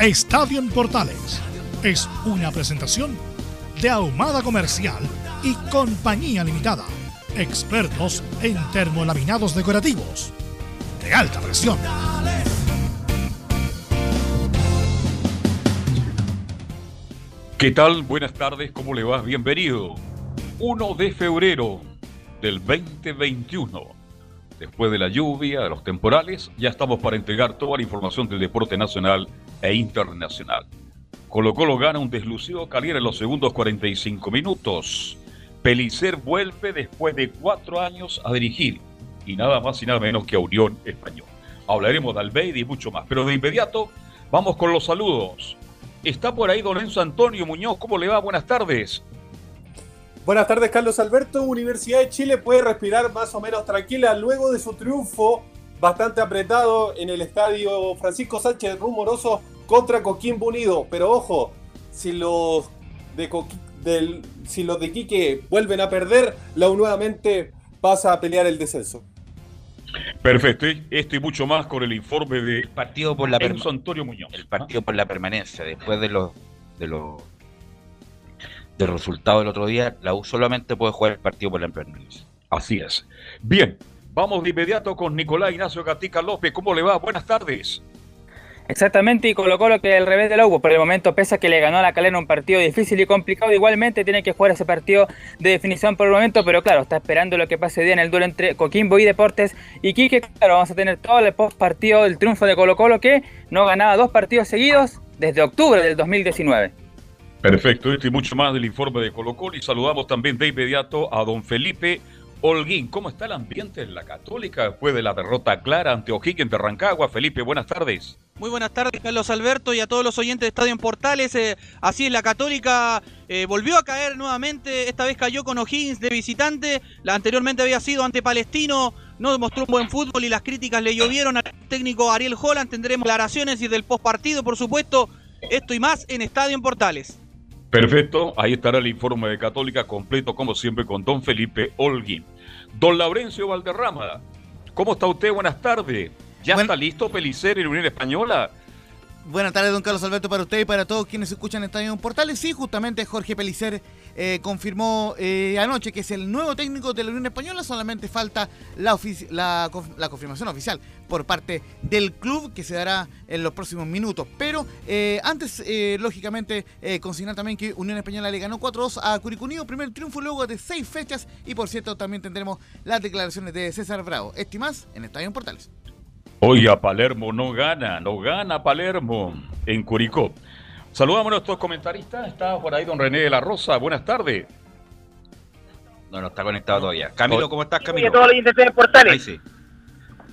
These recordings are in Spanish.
Estadio en Portales es una presentación de Ahumada Comercial y Compañía Limitada. Expertos en termolaminados decorativos de alta presión. ¿Qué tal? Buenas tardes, ¿cómo le va? Bienvenido. 1 de febrero del 2021. Después de la lluvia, de los temporales, ya estamos para entregar toda la información del deporte nacional e internacional. Colo Colo gana un deslucido Caliera en los segundos 45 minutos. Pelicer vuelve después de cuatro años a dirigir y nada más y nada menos que a Unión Español. Hablaremos de Albeide y mucho más, pero de inmediato vamos con los saludos. Está por ahí don Enzo Antonio Muñoz, ¿cómo le va? Buenas tardes. Buenas tardes, Carlos Alberto. Universidad de Chile puede respirar más o menos tranquila luego de su triunfo bastante apretado en el estadio Francisco Sánchez Rumoroso contra Coquimbo Unido. Pero ojo, si los de, del, si los de Quique vuelven a perder, la U nuevamente pasa a pelear el descenso. Perfecto, esto y mucho más con el informe de partido por la Enzo Antonio Muñoz. El partido por la permanencia, después de los de los del resultado del otro día, la U solamente puede jugar el partido por la permanencia. Así es. Bien, vamos de inmediato con Nicolás Ignacio Gatica López. ¿Cómo le va? Buenas tardes. Exactamente, y colocó lo que el revés de la U. Por el momento, pese a que le ganó a la calera un partido difícil y complicado, igualmente tiene que jugar ese partido de definición por el momento, pero claro, está esperando lo que pase día en el duelo entre Coquimbo y Deportes. Y Quique, claro, vamos a tener todo el post partido del triunfo de Colo Colo que no ganaba dos partidos seguidos desde octubre del 2019. Perfecto, esto y mucho más del informe de Colo Colo. Y saludamos también de inmediato a don Felipe Holguín. ¿Cómo está el ambiente en la Católica después de la derrota clara ante O'Higgins de Rancagua? Felipe, buenas tardes. Muy buenas tardes, Carlos Alberto, y a todos los oyentes de Estadio en Portales. Eh, así es, la Católica eh, volvió a caer nuevamente. Esta vez cayó con O'Higgins de visitante. La anteriormente había sido ante Palestino. No demostró un buen fútbol y las críticas le llovieron al técnico Ariel Holland. Tendremos declaraciones y del postpartido, por supuesto. Esto y más en Estadio en Portales. Perfecto, ahí estará el informe de Católica completo, como siempre, con don Felipe Holguín. Don Laurencio Valderrama, ¿cómo está usted? Buenas tardes. ¿Ya está listo Pelicer en Unión Española? Buenas tardes, don Carlos Alberto, para usted y para todos quienes escuchan Estadio Portales. Sí, justamente Jorge Pelicer eh, confirmó eh, anoche que es el nuevo técnico de la Unión Española. Solamente falta la, la, confirmación oficial por parte del club que se dará en los próximos minutos. Pero eh, antes, lógicamente, consignar también que Unión Española le ganó 4-2 a Curicunido. Primer triunfo luego de seis fechas. Y por cierto, también tendremos las declaraciones de César Bravo. Estimas en Estadio Portales. Oiga, Palermo no gana, no gana Palermo en Curicó. Saludamos a nuestros comentaristas. Está por ahí don René de la Rosa. Buenas tardes. No, no está conectado todavía. Camilo, ¿cómo estás, Camilo? Ahí sí.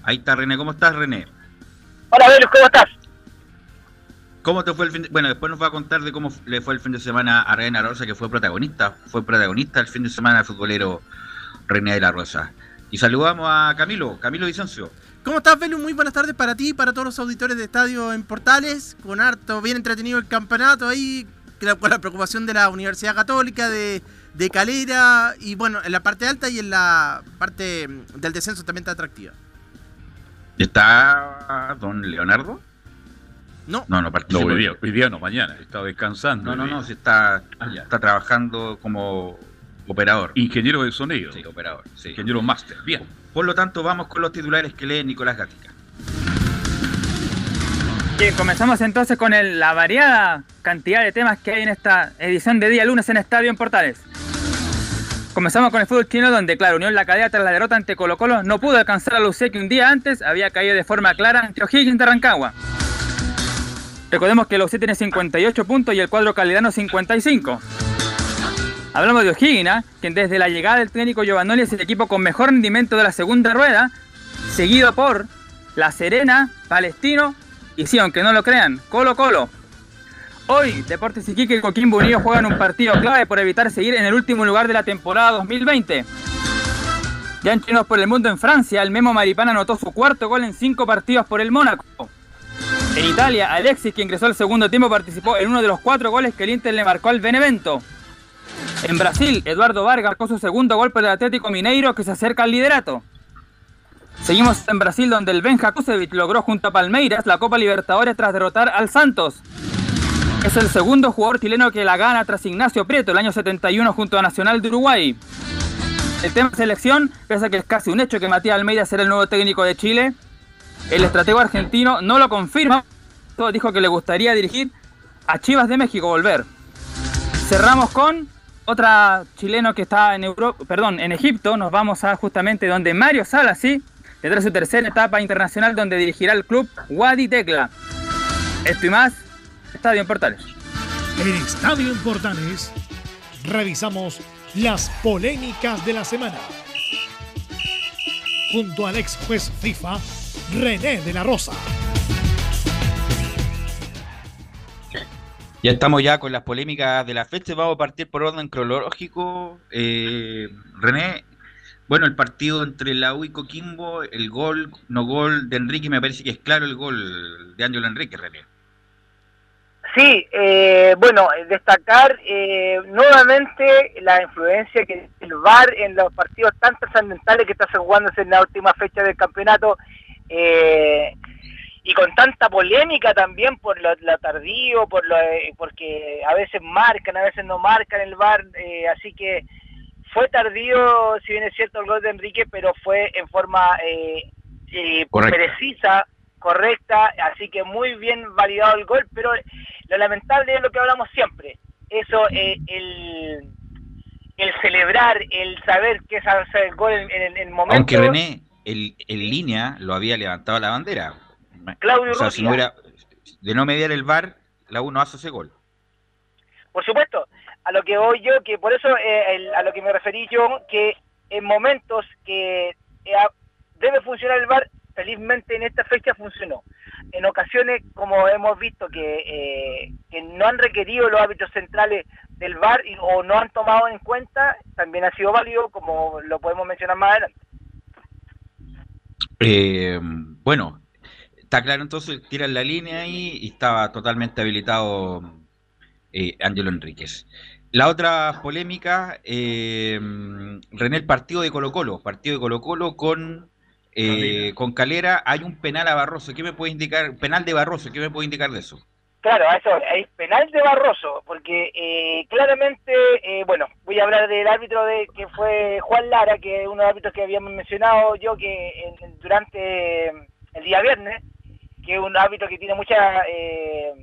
Ahí está René. ¿Cómo estás, René? Hola, Velus, ¿cómo estás? ¿Cómo te fue el fin de... Bueno, después nos va a contar de cómo le fue el fin de semana a René de la Rosa, que fue protagonista. Fue protagonista el fin de semana futbolero René de la Rosa. Y saludamos a Camilo, Camilo Vicencio. ¿Cómo estás, Velu? Muy buenas tardes para ti y para todos los auditores de Estadio en Portales. Con harto, bien entretenido el campeonato ahí, con la preocupación de la Universidad Católica, de, Calera, y bueno, en la parte alta y en la parte del descenso también está atractiva. ¿Está don Leonardo? No. No, no participa. hoy, día, no, mañana. Está descansando. No, no, no, se está, ah, está trabajando como operador. Ingeniero de sonido. Sí, operador. Sí. Ingeniero máster. Bien. Por lo tanto, vamos con los titulares que lee Nicolás Gatica. Bien, comenzamos entonces con la variada cantidad de temas que hay en esta edición de día lunes en Estadio en Portales. Comenzamos con el fútbol chino donde, claro, Unión La Calera tras la derrota ante Colo Colo no pudo alcanzar a Lucé que un día antes había caído de forma clara ante O'Higgins de Rancagua. Recordemos que Lucé tiene 58 puntos y el cuadro calidano 55. Hablamos de O'Higgins, ¿ah? quien desde la llegada del técnico Giovanoli es el equipo con mejor rendimiento de la segunda rueda, seguido por La Serena, Palestino y sí, aunque no lo crean, Colo Colo. Hoy, Deportes Iquique y Coquimbo Unido juegan un partido clave por evitar seguir en el último lugar de la temporada 2020. Ya en Chinos por el Mundo en Francia, el Memo Maripán anotó su cuarto gol en cinco partidos por el Mónaco. En Italia, Alexis, que ingresó al segundo tiempo, participó en uno de los cuatro goles que el Inter le marcó al Benevento. En Brasil, Eduardo Vargas marcó su segundo gol por el Atlético Mineiro que se acerca al liderato. Seguimos en Brasil donde el Benja Kusevich logró junto a Palmeiras la Copa Libertadores tras derrotar al Santos. Es el segundo jugador chileno que la gana tras Ignacio Prieto el año 71 junto a Nacional de Uruguay. El tema selección, pese a que es casi un hecho que Matías Almeida será el nuevo técnico de Chile, el estratego argentino no lo confirma, dijo que le gustaría dirigir a Chivas de México volver. Cerramos con otra chileno que está en Europa, perdón, en Egipto, nos vamos a justamente donde Mario Sala, sí, tendrá su tercera etapa internacional donde dirigirá el club Wadi Tecla. Esto y más, Estadio en Portales. En Estadio en Portales revisamos las polémicas de la semana. Junto al ex juez FIFA, René de la Rosa. Ya estamos ya con las polémicas de la fecha. Vamos a partir por orden cronológico. Eh, René, bueno, el partido entre la U y Coquimbo, el gol, no gol de Enrique, me parece que es claro el gol de Ángelo Enrique, René. Sí, eh, bueno, destacar eh, nuevamente la influencia que el VAR en los partidos tan trascendentales que está jugándose en la última fecha del campeonato eh, y con tanta polémica también por lo, lo tardío, por lo, eh, porque a veces marcan, a veces no marcan el VAR, eh, así que fue tardío, si bien es cierto el gol de Enrique, pero fue en forma eh, eh, precisa, correcta, así que muy bien validado el gol, pero lo lamentable es lo que hablamos siempre, eso, eh, el, el celebrar, el saber que es hacer el gol en, en el momento... Aunque René, el, en línea, lo había levantado la bandera. Claudio o sea, si Rutia. no hubiera, de no mediar el VAR, la U no hace ese gol. Por supuesto, a lo que voy yo, que por eso eh, el- a lo que me referí yo, que en momentos que eh, a- debe funcionar el VAR, felizmente en esta fecha funcionó. En ocasiones, como hemos visto, que, eh, que no han requerido los árbitros centrales del VAR y- o no han tomado en cuenta, también ha sido válido, como lo podemos mencionar más adelante. Bueno, está claro entonces, tiran la línea ahí y estaba totalmente habilitado eh, Ángelo Enríquez. La otra polémica, eh, René, el partido de Colo Colo, partido de Colo Colo con, eh, con Calera, hay un penal a Barroso, ¿qué me puede indicar? Penal de Barroso, ¿qué me puede indicar de eso? Claro, eso hay penal de Barroso, porque eh, claramente, eh, bueno, voy a hablar del árbitro de que fue Juan Lara, que es uno de los árbitros que habíamos mencionado yo que en- durante el día viernes, que es un árbitro que tiene mucha, eh,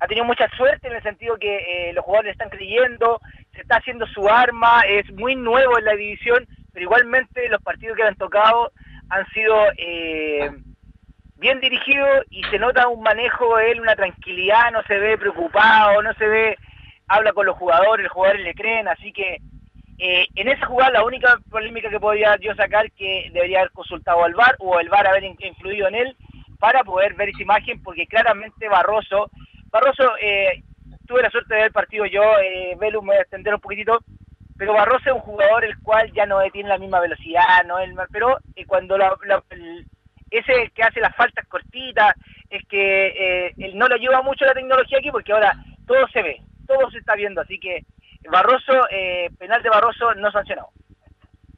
ha tenido mucha suerte en el sentido que eh, los jugadores están creyendo, se está haciendo su arma, es muy nuevo en la división, pero igualmente los partidos que le han tocado han sido eh, bien dirigido y se nota un manejo de él, una tranquilidad, no se ve preocupado, no se ve, habla con los jugadores, los jugadores le creen, así que en esa jugada la única polémica que podría yo sacar que debería haber consultado al VAR o el VAR haber in- influido en él para poder ver esa imagen, porque claramente Barroso, Barroso, eh, tuve la suerte de ver el partido yo, eh, me voy a extender un poquitito, pero Barroso es un jugador el cual ya no tiene la misma velocidad, no es el- pero eh, cuando la- la- el- ese que hace las faltas cortitas, es que eh, él no le ayuda mucho la tecnología aquí porque ahora todo se ve, todo se está viendo, así que Barroso, eh, penal de Barroso no sancionado.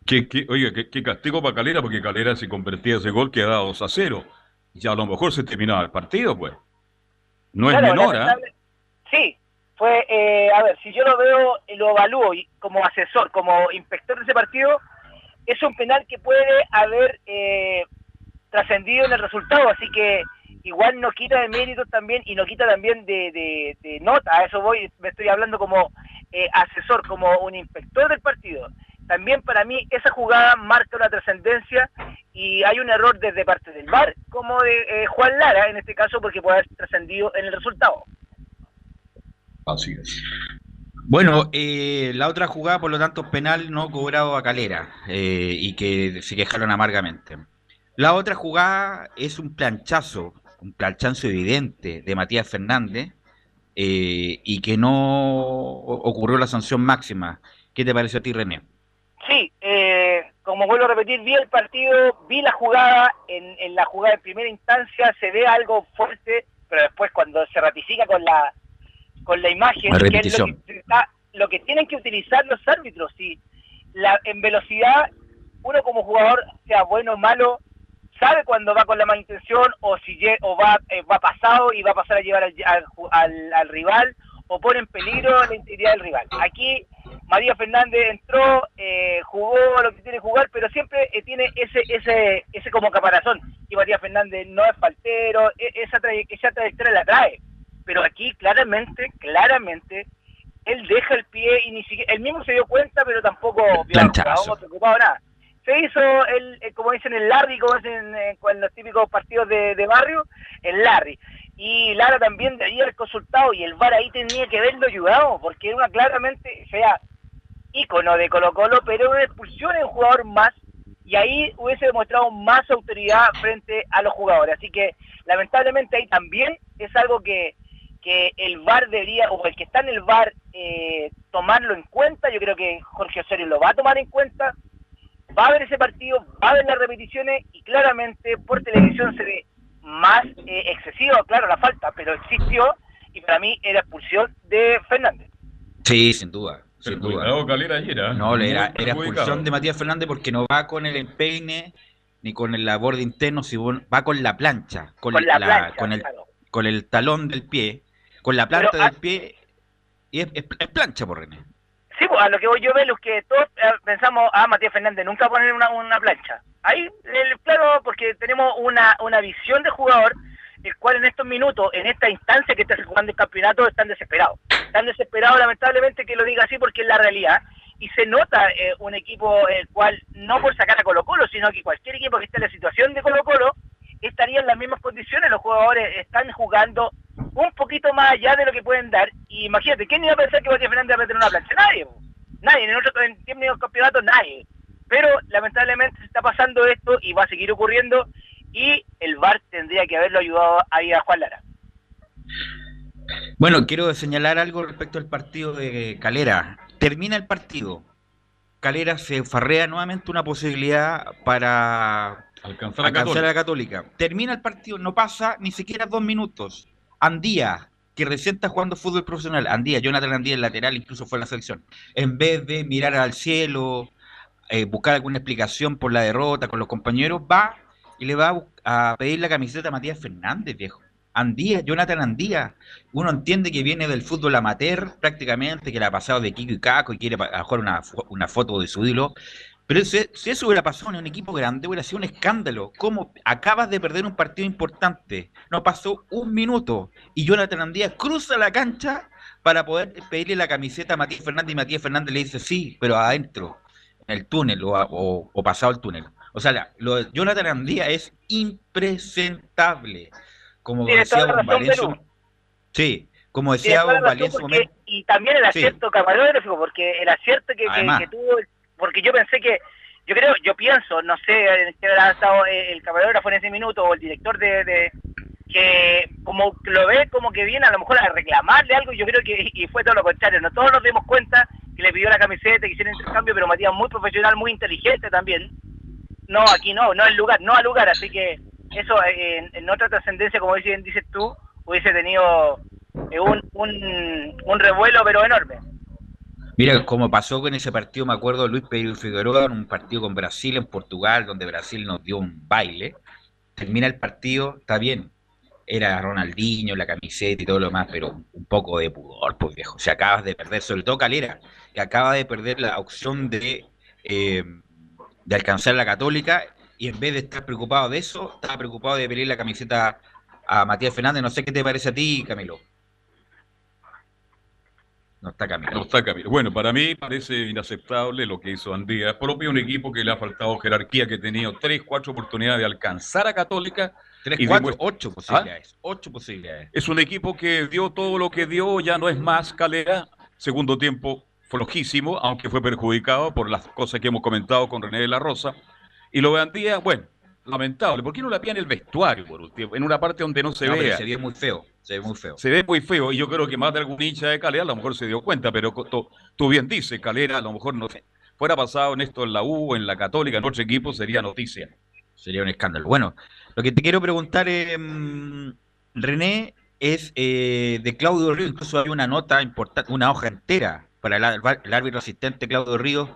¿Qué, qué- oiga, qué, castigo para Calera, porque Calera si convertía ese gol quedaba 2 a 0. Y a lo mejor se terminaba el partido, pues. No es menor, lamentable- Sí, fue, eh, a ver, si yo lo veo, lo evalúo y como asesor, como inspector de ese partido, es un penal que puede haber eh, trascendido en el resultado, así que igual no quita de mérito también y no quita también de, de, nota, a eso voy, me estoy hablando como eh, asesor, como un inspector del partido. También para mí esa jugada marca una trascendencia y hay un error desde parte del VAR, como de eh, Juan Lara en este caso, porque puede haber trascendido en el resultado. Así es. Bueno, eh, la otra jugada, por lo tanto, penal no cobrado a Calera y que se quejaron amargamente. La otra jugada es un planchazo un planchazo evidente de Matías Fernández eh, y que no ocurrió la sanción máxima. ¿Qué te pareció a ti, René? Sí, eh, como vuelvo a repetir, vi el partido, vi la jugada, en, la jugada de primera instancia se ve algo fuerte, pero después cuando se ratifica con la con la imagen, que es lo que, lo que tienen que utilizar los árbitros, si la, en velocidad uno como jugador, sea bueno o malo, sabe cuando va con la mala intención o si o va, eh, va pasado y va a pasar a llevar al, al, rival o pone en peligro la integridad del rival. Aquí María Fernández entró, eh, jugó lo que tiene que jugar, pero siempre eh, tiene ese ese ese como caparazón. Y María Fernández no es faltero, e, esa, esa trayectoria la trae. Pero aquí claramente, claramente, él deja el pie y ni siquiera, él mismo se dio cuenta, pero tampoco no preocupado nada se hizo, el, eh, como dicen, el Larry, como dicen eh, en los típicos partidos de, barrio, el Larry. Y Lara también debía haber consultado y el VAR ahí tenía que verlo ayudado, porque era una claramente, sea, ícono de Colo Colo, pero una expulsión en jugador más y ahí hubiese demostrado más autoridad frente a los jugadores. Así que lamentablemente ahí también es algo que, que el VAR debería, o el que está en el VAR, eh, tomarlo en cuenta. Yo creo que Jorge Osorio lo va a tomar en cuenta va a ver ese partido, va a ver las repeticiones y claramente por televisión se ve más eh, excesivo, claro, la falta, pero existió y para mí era expulsión de Fernández. Sí, sin duda. Sin duda. Calera ayer, ¿eh? No, era, era expulsión de Matías Fernández porque no va con el empeine ni con el labor de interno, sino va con la plancha, con, la, con, el, con el talón del pie, con la planta del pie y es, es plancha por René. Sí, pues a lo que voy yo ver es que todos eh, pensamos, ah, Matías Fernández nunca poner una, una plancha. Ahí, claro, porque tenemos una, una visión de jugador, el cual en estos minutos, en esta instancia que está jugando el campeonato, están desesperados. Están desesperados, lamentablemente, que lo diga así, porque es la realidad. Y se nota eh, un equipo el cual, no por sacar a Colo Colo, sino que cualquier equipo que esté en la situación de Colo Colo, estaría en las mismas condiciones. Los jugadores están jugando un poquito más allá de lo que pueden dar. Y imagínate, ¿quién iba a pensar que Matías Fernández va a tener una plancha? Nadie. Nadie. En otro en tiempos campeonatos, nadie. Pero lamentablemente se está pasando esto y va a seguir ocurriendo. Y el VAR tendría que haberlo ayudado ahí a Juan Lara. Bueno, quiero señalar algo respecto al partido de Calera. Termina el partido. Calera se farrea nuevamente una posibilidad para alcanzar, a la Católica. Termina el partido, no pasa ni siquiera dos minutos. Andía, que recién está jugando fútbol profesional, Andía, Jonathan Andía, el lateral, incluso fue en la selección, en vez de mirar al cielo, eh, buscar alguna explicación por la derrota con los compañeros, va y le va a, pedir la camiseta a Matías Fernández, viejo. Andía, Jonathan Andía. Uno entiende que viene del fútbol amateur prácticamente, que le ha pasado de Kiko y Caco y quiere jugar una, una foto de su ídolo. Pero si, eso hubiera pasado en un equipo grande, hubiera sido un escándalo. ¿Cómo acabas de perder un partido importante? No pasó un minuto y Jonathan Andía cruza la cancha para poder pedirle la camiseta a Matías Fernández y Matías Fernández le dice sí, pero adentro, en el túnel o, pasado el túnel. O sea, lo de Jonathan Andía es impresentable. Como decía Don Valencia. Sí, como decía Don Valencia. Y también el acierto camarógrafo, porque el acierto que, que tuvo porque yo pensé que, yo creo, yo pienso, no sé qué habrá estado el camarógrafo en ese minuto o el director de, que como lo ve como que viene a lo mejor a reclamarle algo, yo creo que y fue todo lo contrario, no todos nos dimos cuenta que le pidió la camiseta, que hicieron intercambio, pero Matías muy profesional, muy inteligente también. No, aquí no, no el lugar, no al lugar, así que eso en, otra trascendencia, como dices, dices tú, hubiese tenido eh, un, un, revuelo pero enorme. Mira, como pasó con ese partido, me acuerdo Luis Pedro Figueroa en un partido con Brasil en Portugal, donde Brasil nos dio un baile. Termina el partido, está bien, era Ronaldinho, la camiseta y todo lo demás, pero un poco de pudor, pues viejo. Se acabas de perder, sobre todo Calera, que acaba de perder la opción de, eh, de alcanzar la Católica y en vez de estar preocupado de eso, estaba preocupado de pedir la camiseta a Matías Fernández. No sé qué te parece a ti, Camilo. No está Camilo. No está Camilo. Bueno, para mí parece inaceptable lo que hizo Andía. Propio un equipo que le ha faltado jerarquía, que ha tenido tres, cuatro oportunidades de alcanzar a Católica. Tres, y cuatro, demuestra- ocho posibilidades. Ocho posibilidades. Es un equipo que dio todo lo que dio, ya no es más Calera. Segundo tiempo flojísimo, aunque fue perjudicado por las cosas que hemos comentado con René de la Rosa. Y lo de Andía, bueno, lamentable. ¿Por qué no la pía en el vestuario por último? En una parte donde no se No, vea. se ve muy feo. Se ve muy feo. Se ve muy feo y yo creo que más de algún hincha de Calera a lo mejor se dio cuenta, pero tú bien dices, Calera a lo mejor no fuera pasado en esto en la U, en la Católica, en otro equipo sería noticia. Sería un escándalo. Bueno, lo que te quiero preguntar, eh, René, es eh, de Claudio Ríos. Incluso había una nota importante, una hoja entera para el, ar- el árbitro asistente Claudio Ríos,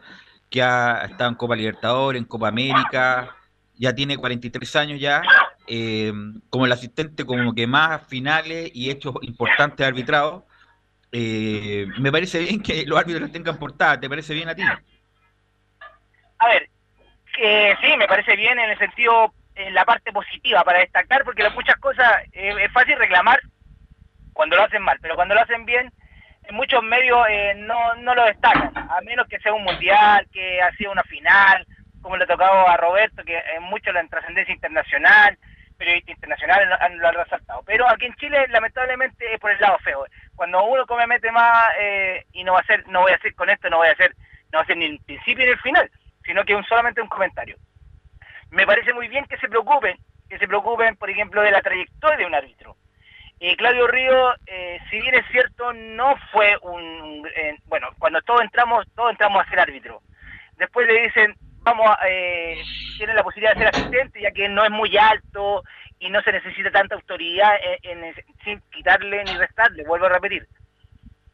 que ha estado en Copa Libertadores, en Copa América, ya tiene 43 años ya, eh, como el asistente como que más finales y hechos importantes arbitrados. Eh, me parece bien que los árbitros los tengan portada, ¿te parece bien a ti? A ver, que sí, me parece bien en el sentido, en la parte positiva para destacar, porque las muchas cosas eh, es fácil reclamar cuando lo hacen mal, pero cuando lo hacen bien, en muchos medios eh, no, no lo destacan, a menos que sea un mundial, que ha sido una final, como le ha tocado a Roberto, que en mucho la trascendencia internacional, periodistas internacionales lo han, resaltado. Pero aquí en Chile, lamentablemente, es por el lado feo. Cuando uno comete más, eh, y no va a ser, no voy a hacer con esto, no voy a hacer, no va a ser ni el principio ni el final, sino que un, solamente un comentario. Me parece muy bien que se preocupen, que se preocupen, por ejemplo, de la trayectoria de un árbitro. Eh, Claudio Río, eh, si bien es cierto, no fue un... eh, bueno, cuando todos entramos, todos entramos a ser árbitro. Después le dicen, vamos. Eh, tiene la posibilidad de ser asistente, ya que no es muy alto y no se necesita tanta autoridad sin quitarle ni restarle, vuelvo a repetir.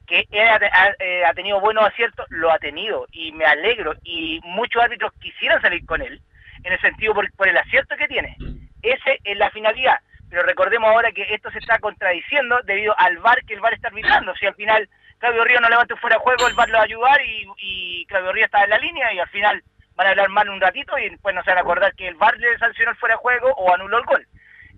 Que él ha, tenido buenos aciertos, lo ha tenido y me alegro. Y muchos árbitros quisieran salir con él, en el sentido por, por el acierto que tiene. Ese es la finalidad. Pero recordemos ahora que esto se está contradiciendo debido al VAR que el VAR está arbitrando. Si al final Claudio Río no levanta fuera de juego, el VAR lo va a ayudar y, y Claudio Río está en la línea y al final van a hablar mal un ratito y después no se van a acordar que el VAR le sancionó el fuera de juego o anuló el gol.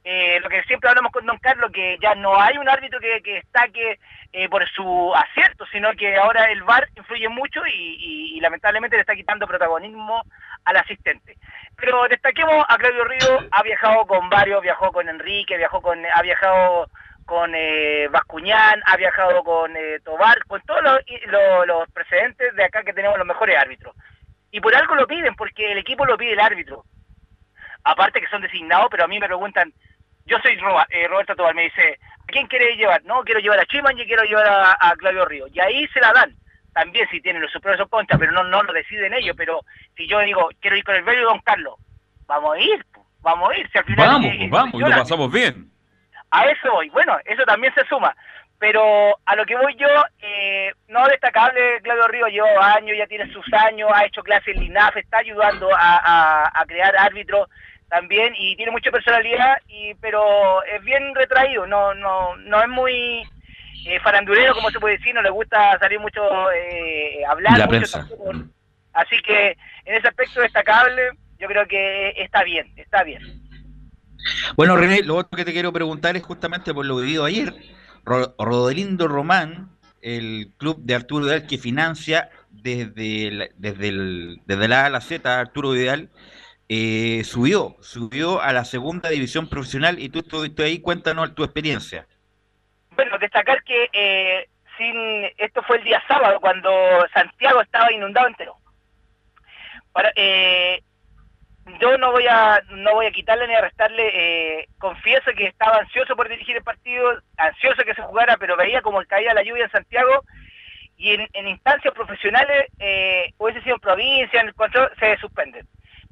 Eh, lo que siempre hablamos con Don Carlos, que ya no hay un árbitro que, que destaque eh, por su acierto, sino que ahora el VAR influye mucho y, lamentablemente le está quitando protagonismo al asistente. Pero destaquemos a Claudio Río, ha viajado con varios, viajó con Enrique, viajó con, ha viajado con eh, Bascuñán, ha viajado con eh, Tobar, con todos los- los precedentes de acá que tenemos los mejores árbitros. Y por algo lo piden, porque el equipo lo pide el árbitro. Aparte que son designados, pero a mí me preguntan, yo soy Roba- eh, Roberto Tobar, me dice, ¿a quién querés llevar? No, quiero llevar a Chiman y quiero llevar a, a Claudio Río. Y ahí se la dan. También si tienen los superiores o contra, pero no, no lo deciden ellos. Pero si yo digo, quiero ir con el Bello y Don Carlos, vamos a ir, vamos a ir. Si al final Vamos, eh, vamos, y lo pasamos bien. a eso voy. Bueno, eso también se suma. Pero a lo que voy yo, eh, no destacable, Claudio Río lleva años, ya tiene sus años, ha hecho clases en LINAF, está ayudando a, a- a crear árbitros también y tiene mucha personalidad, y pero es bien retraído, no no no es muy eh, farandulero, como se puede decir, no le gusta salir mucho, eh, hablar La mucho tampoco. Así que en ese aspecto destacable, yo creo que está bien, está bien. Bueno, René, lo otro que te quiero preguntar es justamente por lo vivido ayer. Ro- Rodelindo Román, el club de Arturo Vidal que financia desde, la- desde, el, desde la A a la Z, Arturo Vidal, eh, subió, subió a la segunda división profesional y tú estuviste ahí, cuéntanos tu experiencia. Bueno, destacar que eh, sin esto fue el día sábado cuando Santiago estaba inundado entero. Para, eh, yo no voy a no voy a quitarle ni a restarle. eh, confieso que estaba ansioso por dirigir el partido, ansioso que se jugara, pero veía como caía la lluvia en Santiago y en, instancias profesionales, eh, hubiese sido en provincia, en el control, se suspenden.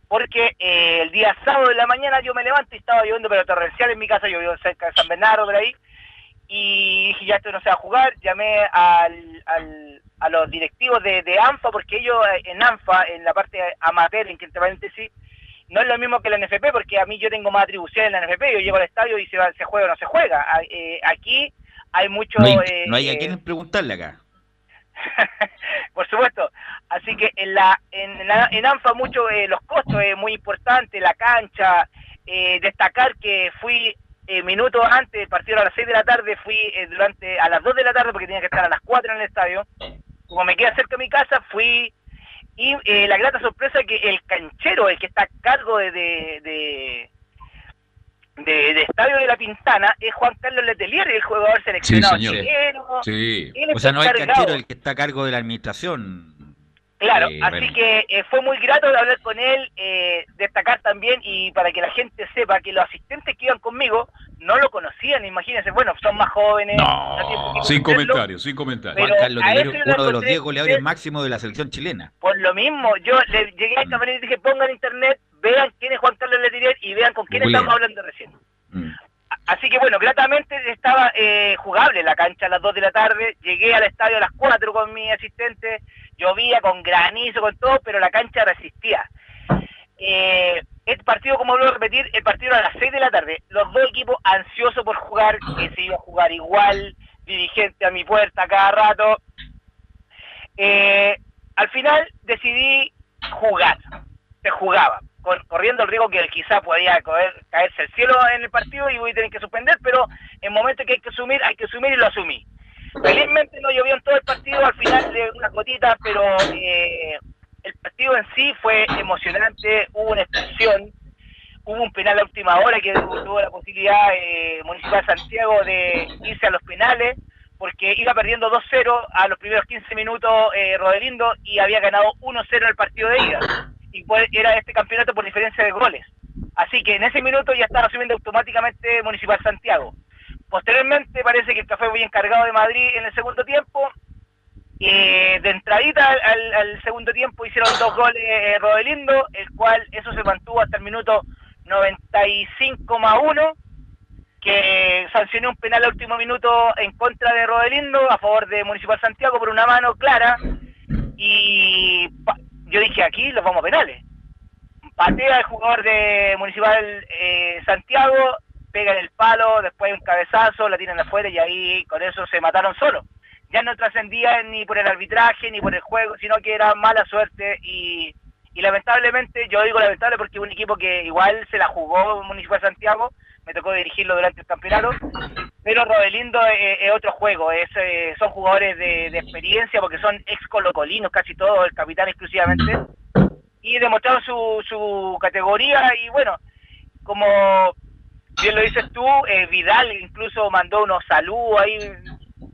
Porque eh, el día sábado de la mañana yo me levanto y estaba lloviendo, pero torrencial en mi casa, yo vivo cerca de San Bernardo, por ahí, y dije, ya esto no se va a jugar, llamé al, al- a los directivos de, de ANFA, porque ellos eh, en ANFA, en la parte amateur, en que entre paréntesis, no es lo mismo que la NFP, porque a mí yo tengo más atribuciones en la NFP, yo llego al estadio y se, va- se juega o no se juega. A- eh, aquí hay mucho... No hay, eh, no hay a quién preguntarle acá. por supuesto. Así que en la en, en ANFA mucho eh, los costos es muy importante, la cancha, eh, destacar que fui eh, minutos antes del partido a las 6 de la tarde, fui durante a las 2 de la tarde porque tenía que estar a las 4 en el estadio. Como me queda cerca de mi casa, fui y la grata sorpresa es que el canchero, el que está a cargo de, de- de Estadio de la Pintana, es Juan Carlos Letelier, el jugador seleccionado señor. chileno. Sí. O sea, no es el canchero el que está a cargo de la administración. Claro, Eh, así que eh, fue muy grato de hablar con él, eh, destacar también y para que la gente sepa que los asistentes que iban conmigo no lo conocían, imagínense, bueno, son más jóvenes. No, Sin comentarios, sin comentarios. Juan Carlos a lo uno de los encontré 10 goleadores máximos de la selección chilena. Por lo mismo, yo le llegué al camarín y dije, pongan internet, vean quién es Juan Carlos Letelier y vean con quién Googleen. estamos hablando recién. Mm. Así que bueno, gratamente estaba eh, jugable la cancha a las 2 de la tarde, llegué al estadio a las 4 con mi asistente, llovía con granizo, con todo, pero la cancha resistía. Eh, el partido, como vuelvo a repetir, el partido era a las 6 de la tarde, los dos equipos ansiosos por jugar, que se iba a jugar igual, dirigente a mi puerta cada rato. Eh, al final decidí jugar, se jugaba, cor- corriendo el riesgo que quizá podía caerse el cielo en el partido y voy a tener que suspender, pero en momentos que hay que asumir, hay que asumir y lo asumí. Felizmente no llovió en todo el partido, al final de una gotita, pero eh, el partido en sí fue emocionante, hubo una expresión, hubo un penal a última hora que tuvo la posibilidad eh, Municipal Santiago de irse a los penales, porque iba perdiendo 2-0 a los primeros 15 minutos eh, Rodelindo y había ganado 1-0 el partido de ida. Y era este campeonato por diferencia de goles. Así que en ese minuto ya estaba asumiendo automáticamente Municipal Santiago. Posteriormente parece que el café fue encargado de Madrid en el segundo tiempo. Eh, de entradita al, segundo tiempo hicieron dos goles eh, Rodelindo, el cual eso se mantuvo hasta el minuto 95 más 1, que sancionó un penal al último minuto en contra de Rodelindo a favor de Municipal Santiago por una mano clara. Y yo dije aquí los vamos a penales. Patea el jugador de Municipal eh, Santiago, pega en el palo, después un cabezazo, la tiran afuera y ahí con eso se mataron solos. Ya no trascendía ni por el arbitraje ni por el juego, sino que era mala suerte y, y lamentablemente, yo digo lamentable porque un equipo que igual se la jugó Municipal Santiago, me tocó dirigirlo durante el campeonato, pero Rodelindo es, es otro juego, es, eh, son jugadores de, experiencia porque son ex colocolinos casi todos, el capitán exclusivamente, y demostraron su, categoría y bueno, como bien lo dices tú, eh, Vidal incluso mandó unos saludos ahí,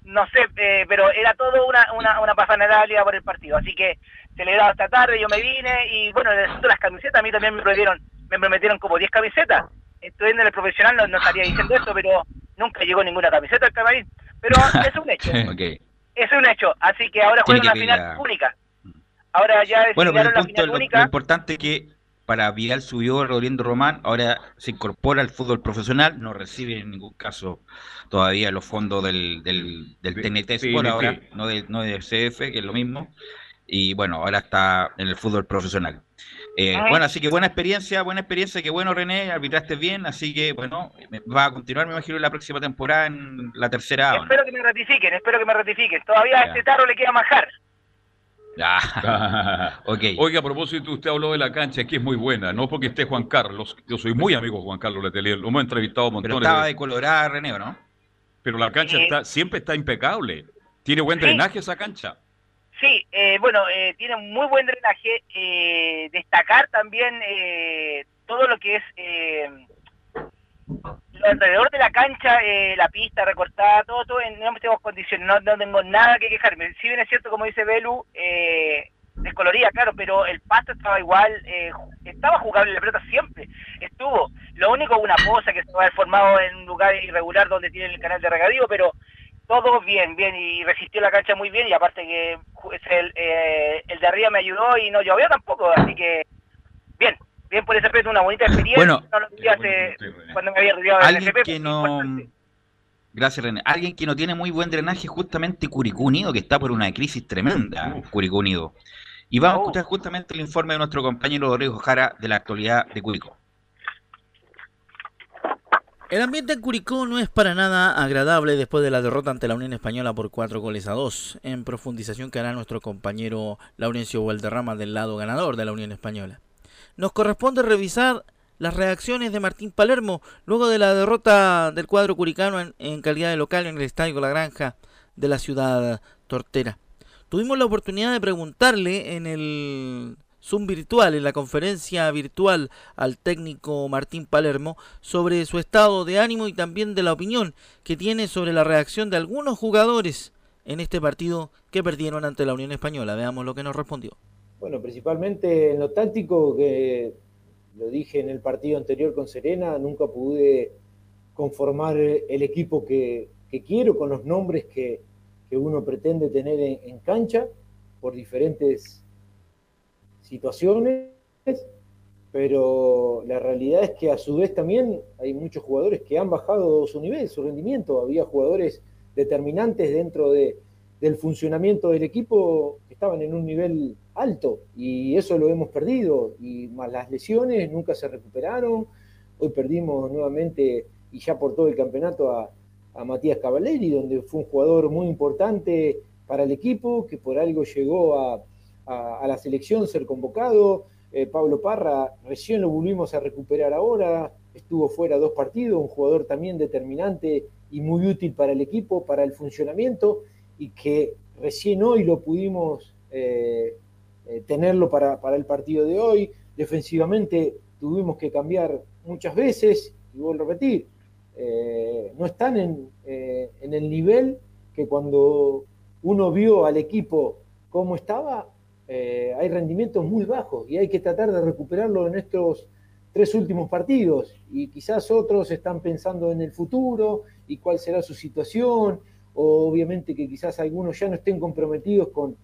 no sé, eh, pero era todo una, una, una pasaneralia por el partido, así que celebrado esta tarde, yo me vine y bueno, de las camisetas a mí también me prometieron, me prometieron como 10 camisetas, estoy en el profesional, no, no estaría diciendo eso, pero nunca llegó ninguna camiseta al camarín, pero es un hecho, es un hecho, así que ahora juegan una final la- única. Ahora ya Bueno, pero el la punto, final lo, importante es que para Vidal subió Rodriendo Román, ahora se incorpora al fútbol profesional, no recibe en ningún caso todavía los fondos del, del, del De- TNT Sport ahora, sí. no de, no de CF, que es lo mismo, y bueno, ahora está en el fútbol profesional. Eh, Ajá. bueno, así que buena experiencia, buena experiencia, que bueno René, arbitraste bien, así que bueno, me- va a continuar me imagino la próxima temporada en la tercera A. Espero que me ratifiquen, espero que me ratifiquen. Todavía a este tarro le queda majar. Ah, ok. Oiga, a propósito, usted habló de la cancha, que es muy buena, no porque esté Juan Carlos, yo soy muy amigo de Juan Carlos Letelier, lo hemos entrevistado Pero montones estaba de colorada René, ¿o ¿no? pero la cancha Sí. está, siempre está impecable. Tiene buen Sí. drenaje esa cancha. Sí, eh, bueno, eh, tiene muy buen drenaje. eh, destacar también eh, todo lo que es lo alrededor de la cancha, la pista recortada, todo, todo en óptimas condiciones. No, no tengo nada que quejarme. Si bien es cierto, como dice Belu, descolorida, claro, pero el pasto estaba igual, estaba jugable la pelota siempre, estuvo. Lo único, una poza que se va a haber formado en un lugar irregular donde tiene el canal de regadío, pero todo bien, bien, y resistió la cancha muy bien, y aparte que el, eh, el de arriba me ayudó y no llovió tampoco, así que bien, bien por ese aspecto, una bonita experiencia. Bueno, no lo hace, cuando me había del Alguien FP, que no. Gracias, René. Alguien que no tiene muy buen drenaje es justamente Curicú Unido, que está por una crisis tremenda, Curicú Unido. Y vamos a Oh. escuchar justamente el informe de nuestro compañero Rodrigo Jara de la actualidad de Curicó. El ambiente en Curicó no es para nada agradable después de la derrota ante la Unión Española por cuatro goles a dos, en profundización que hará nuestro compañero Laurencio Valderrama del lado ganador de la Unión Española. Nos corresponde revisar las reacciones de Martín Palermo luego de la derrota del cuadro curicano en, en calidad de local en el Estadio La Granja de la ciudad tortera. Tuvimos la oportunidad de preguntarle en el Zoom virtual, en la conferencia virtual al técnico Martín Palermo, sobre su estado de ánimo y también de la opinión que tiene sobre la reacción de algunos jugadores en este partido que perdieron ante la Unión Española. Veamos lo que nos respondió. Bueno, principalmente en lo táctico, que lo dije en el partido anterior con Serena, nunca pude conformar el equipo que, quiero con los nombres que, uno pretende tener en, en cancha por diferentes situaciones, pero la realidad es que a su vez también hay muchos jugadores que han bajado su nivel, su rendimiento. Había jugadores determinantes dentro de, del funcionamiento del equipo que estaban en un nivel alto y eso lo hemos perdido. Y más las lesiones nunca se recuperaron. Hoy perdimos nuevamente y ya por todo el campeonato a, a Matías Cavaleri, donde fue un jugador muy importante para el equipo, que por algo llegó a, a, la selección ser convocado. Eh, Pablo Parra recién lo volvimos a recuperar ahora, estuvo fuera dos partidos, un jugador también determinante y muy útil para el equipo, para el funcionamiento, y que recién hoy lo pudimos eh, eh, tenerlo para, para, el partido de hoy. Defensivamente tuvimos que cambiar muchas veces, y vuelvo a repetir, no están en, en el nivel que cuando uno vio al equipo cómo estaba, eh, hay rendimientos muy bajos y hay que tratar de recuperarlo en estos tres últimos partidos. Y quizás otros están pensando en el futuro y cuál será su situación, o obviamente que quizás algunos ya no estén comprometidos con,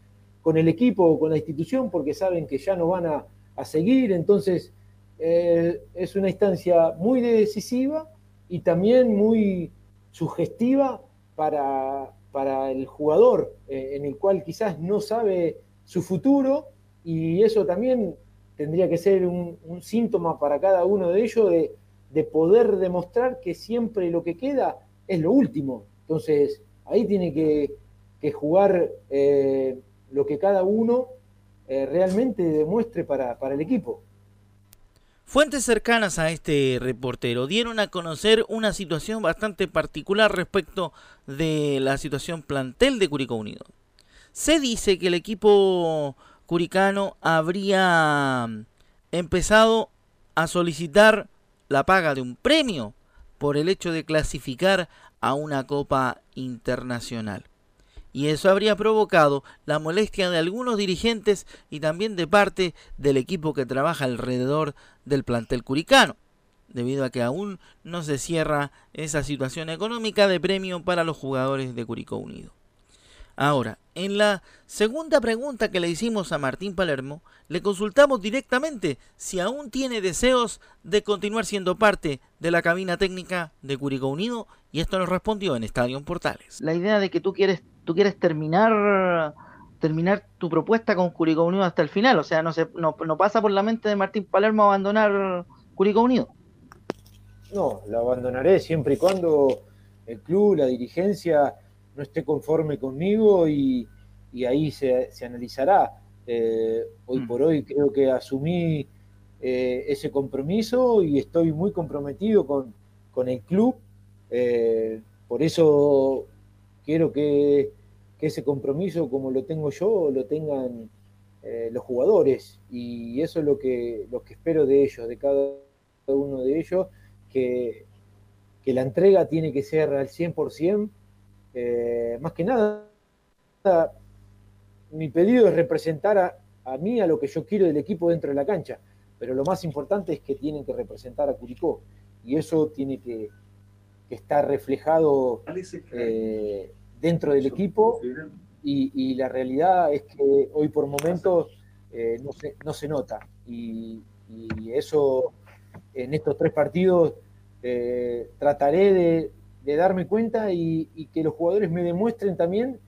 con el equipo o con la institución porque saben que ya no van a, a seguir. Entonces, eh, es una instancia muy decisiva y también muy sugestiva para, para el jugador, eh, en el cual quizás no sabe su futuro y eso también tendría que ser un, síntoma para cada uno de ellos de, de, poder demostrar que siempre lo que queda es lo último. Entonces, ahí tiene que, que jugar eh, lo que cada uno eh, realmente demuestre para, para el equipo. Fuentes cercanas a este reportero dieron a conocer una situación bastante particular respecto de la situación plantel de Curicó Unido. Se dice que el equipo curicano habría empezado a solicitar la paga de un premio por el hecho de clasificar a una copa internacional. Y eso habría provocado la molestia de algunos dirigentes y también de parte del equipo que trabaja alrededor del plantel curicano, debido a que aún no se cierra esa situación económica de premio para los jugadores de Curicó Unido. Ahora, en la segunda pregunta que le hicimos a Martín Palermo, le consultamos directamente si aún tiene deseos de continuar siendo parte de la cabina técnica de Curicó Unido y esto nos respondió en Estadio Portales. La idea de que tú quieres, tú quieres terminar terminar tu propuesta con Curicó Unido hasta el final, o sea, no, se, no, no pasa por la mente de Martín Palermo abandonar Curicó Unido. No, lo abandonaré siempre y cuando el club, la dirigencia no esté conforme conmigo y, y ahí se, se analizará. Eh, hoy mm. por hoy creo que asumí eh, ese compromiso y estoy muy comprometido con, con el club. Eh, por eso quiero que, que, ese compromiso, como lo tengo yo, lo tengan los jugadores. Y eso es lo que, lo que espero de ellos, de cada uno de ellos, que, que la entrega tiene que ser al 100%. Eh, más que nada, mi pedido es representar a, a, mí, a lo que yo quiero del equipo dentro de la cancha, pero lo más importante es que tienen que representar a Curicó. Y eso tiene que, que estar reflejado eh, dentro del equipo. y, y, la realidad es que hoy por momentos eh, no, se, no, se, nota. Y, y, eso en estos tres partidos eh, trataré de, de darme cuenta y, que los jugadores me demuestren también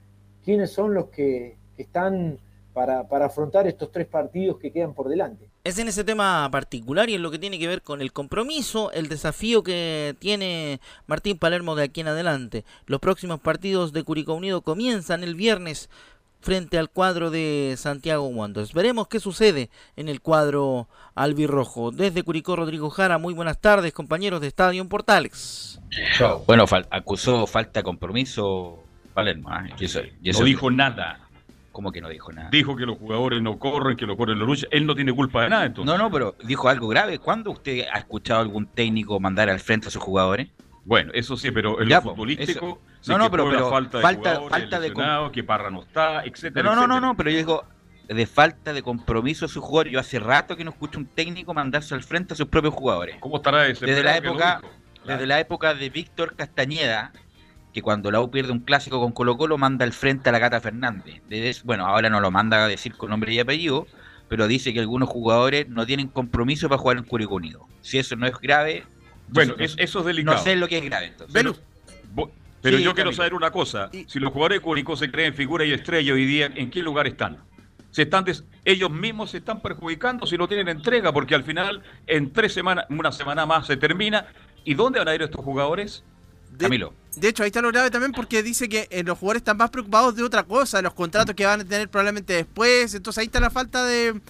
quiénes son los que, que están para, para, afrontar estos tres partidos que quedan por delante. Es en ese tema particular y en lo que tiene que ver con el compromiso, el desafío que tiene Martín Palermo de aquí en adelante. Los próximos partidos de Curicó Unido comienzan el viernes frente al cuadro de Santiago Wanderers. Veremos qué sucede en el cuadro albirrojo. Desde Curicó, Rodrigo Jara, muy buenas tardes, compañeros de Estadio en Portales. Bueno, acusó falta de compromiso Palermo. ¿eh? Y eso, no dijo nada. ¿Cómo que no dijo nada? Dijo que los jugadores no corren, que los corren la lucha. Él no tiene culpa de nada. Entonces. No, no, pero dijo algo grave. ¿Cuándo usted ha escuchado algún técnico mandar al frente a sus jugadores? Bueno, eso sí, pero en lo futbolístico. no, no, pero, pero falta de falta, falta de que Parra no está, etcétera. No, no, no, no, pero yo digo de falta de compromiso a sus jugadores. Yo hace rato que no escucho un técnico mandarse al frente a sus propios jugadores. ¿Cómo estará ese? Desde la época, desde la época de Víctor Castañeda, que cuando la U pierde un clásico con Colo Colo manda al frente a la Gata Fernández. bueno, ahora no lo manda a decir con nombre y apellido, pero dice que algunos jugadores no tienen compromiso para jugar en Curicó Unido. Si eso no es grave, bueno, eso es delicado. No sé lo que es grave entonces. Pero, yo quiero saber una cosa. Si los jugadores de Curicó se creen figura y estrella hoy día, ¿en qué lugar están? Se están ellos mismos se están perjudicando si no tienen entrega, porque al final, en tres semanas, una semana más se termina. ¿Y dónde van a ir estos jugadores? De, Camilo. De hecho, ahí está lo grave también porque dice que eh, los jugadores están más preocupados de otra cosa, de los contratos que van a tener probablemente después. Entonces ahí está la falta de,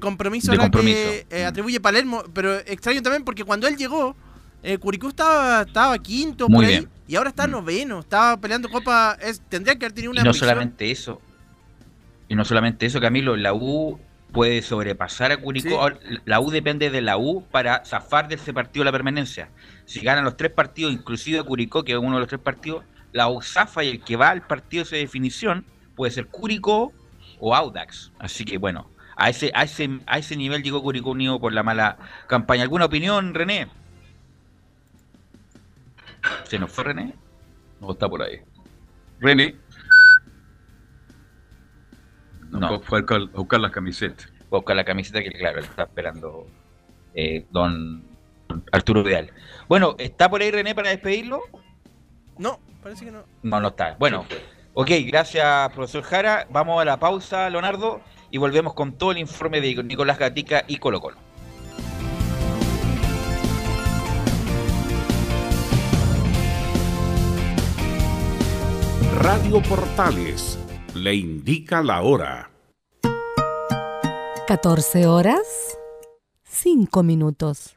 compromiso, a la que eh, atribuye Palermo. Pero extraño también porque cuando él llegó, eh, Curicó estaba, estaba quinto por ahí y ahora está mm. noveno, estaba peleando Copa, es, tendría que haber tenido una... Y no solamente eso, y no solamente eso, Camilo, la U puede sobrepasar a Curicó, la U depende de la U para zafar de ese partido la permanencia. Si ganan los tres partidos, inclusive Curicó, que es uno de los tres partidos, la U zafa y el que va al partido de definición puede ser Curicó o Audax. Así que bueno, a ese, a ese, a ese nivel llegó Curicó Unido por la mala campaña. ¿Alguna opinión, René? ¿Se nos fue René? No, está por ahí. René. No, fue a buscar, las camisetas. Fue a buscar la camiseta que, claro, le está esperando eh, don Arturo Vidal. Bueno, ¿está por ahí René para despedirlo? No, parece que no. No, no está. Bueno, ok, gracias, profesor Jara. Vamos a la pausa, Leonardo, y volvemos con todo el informe de Nicolás Gatica y Colo Colo. Radio Portales le indica la hora. 14 horas, 5 minutos.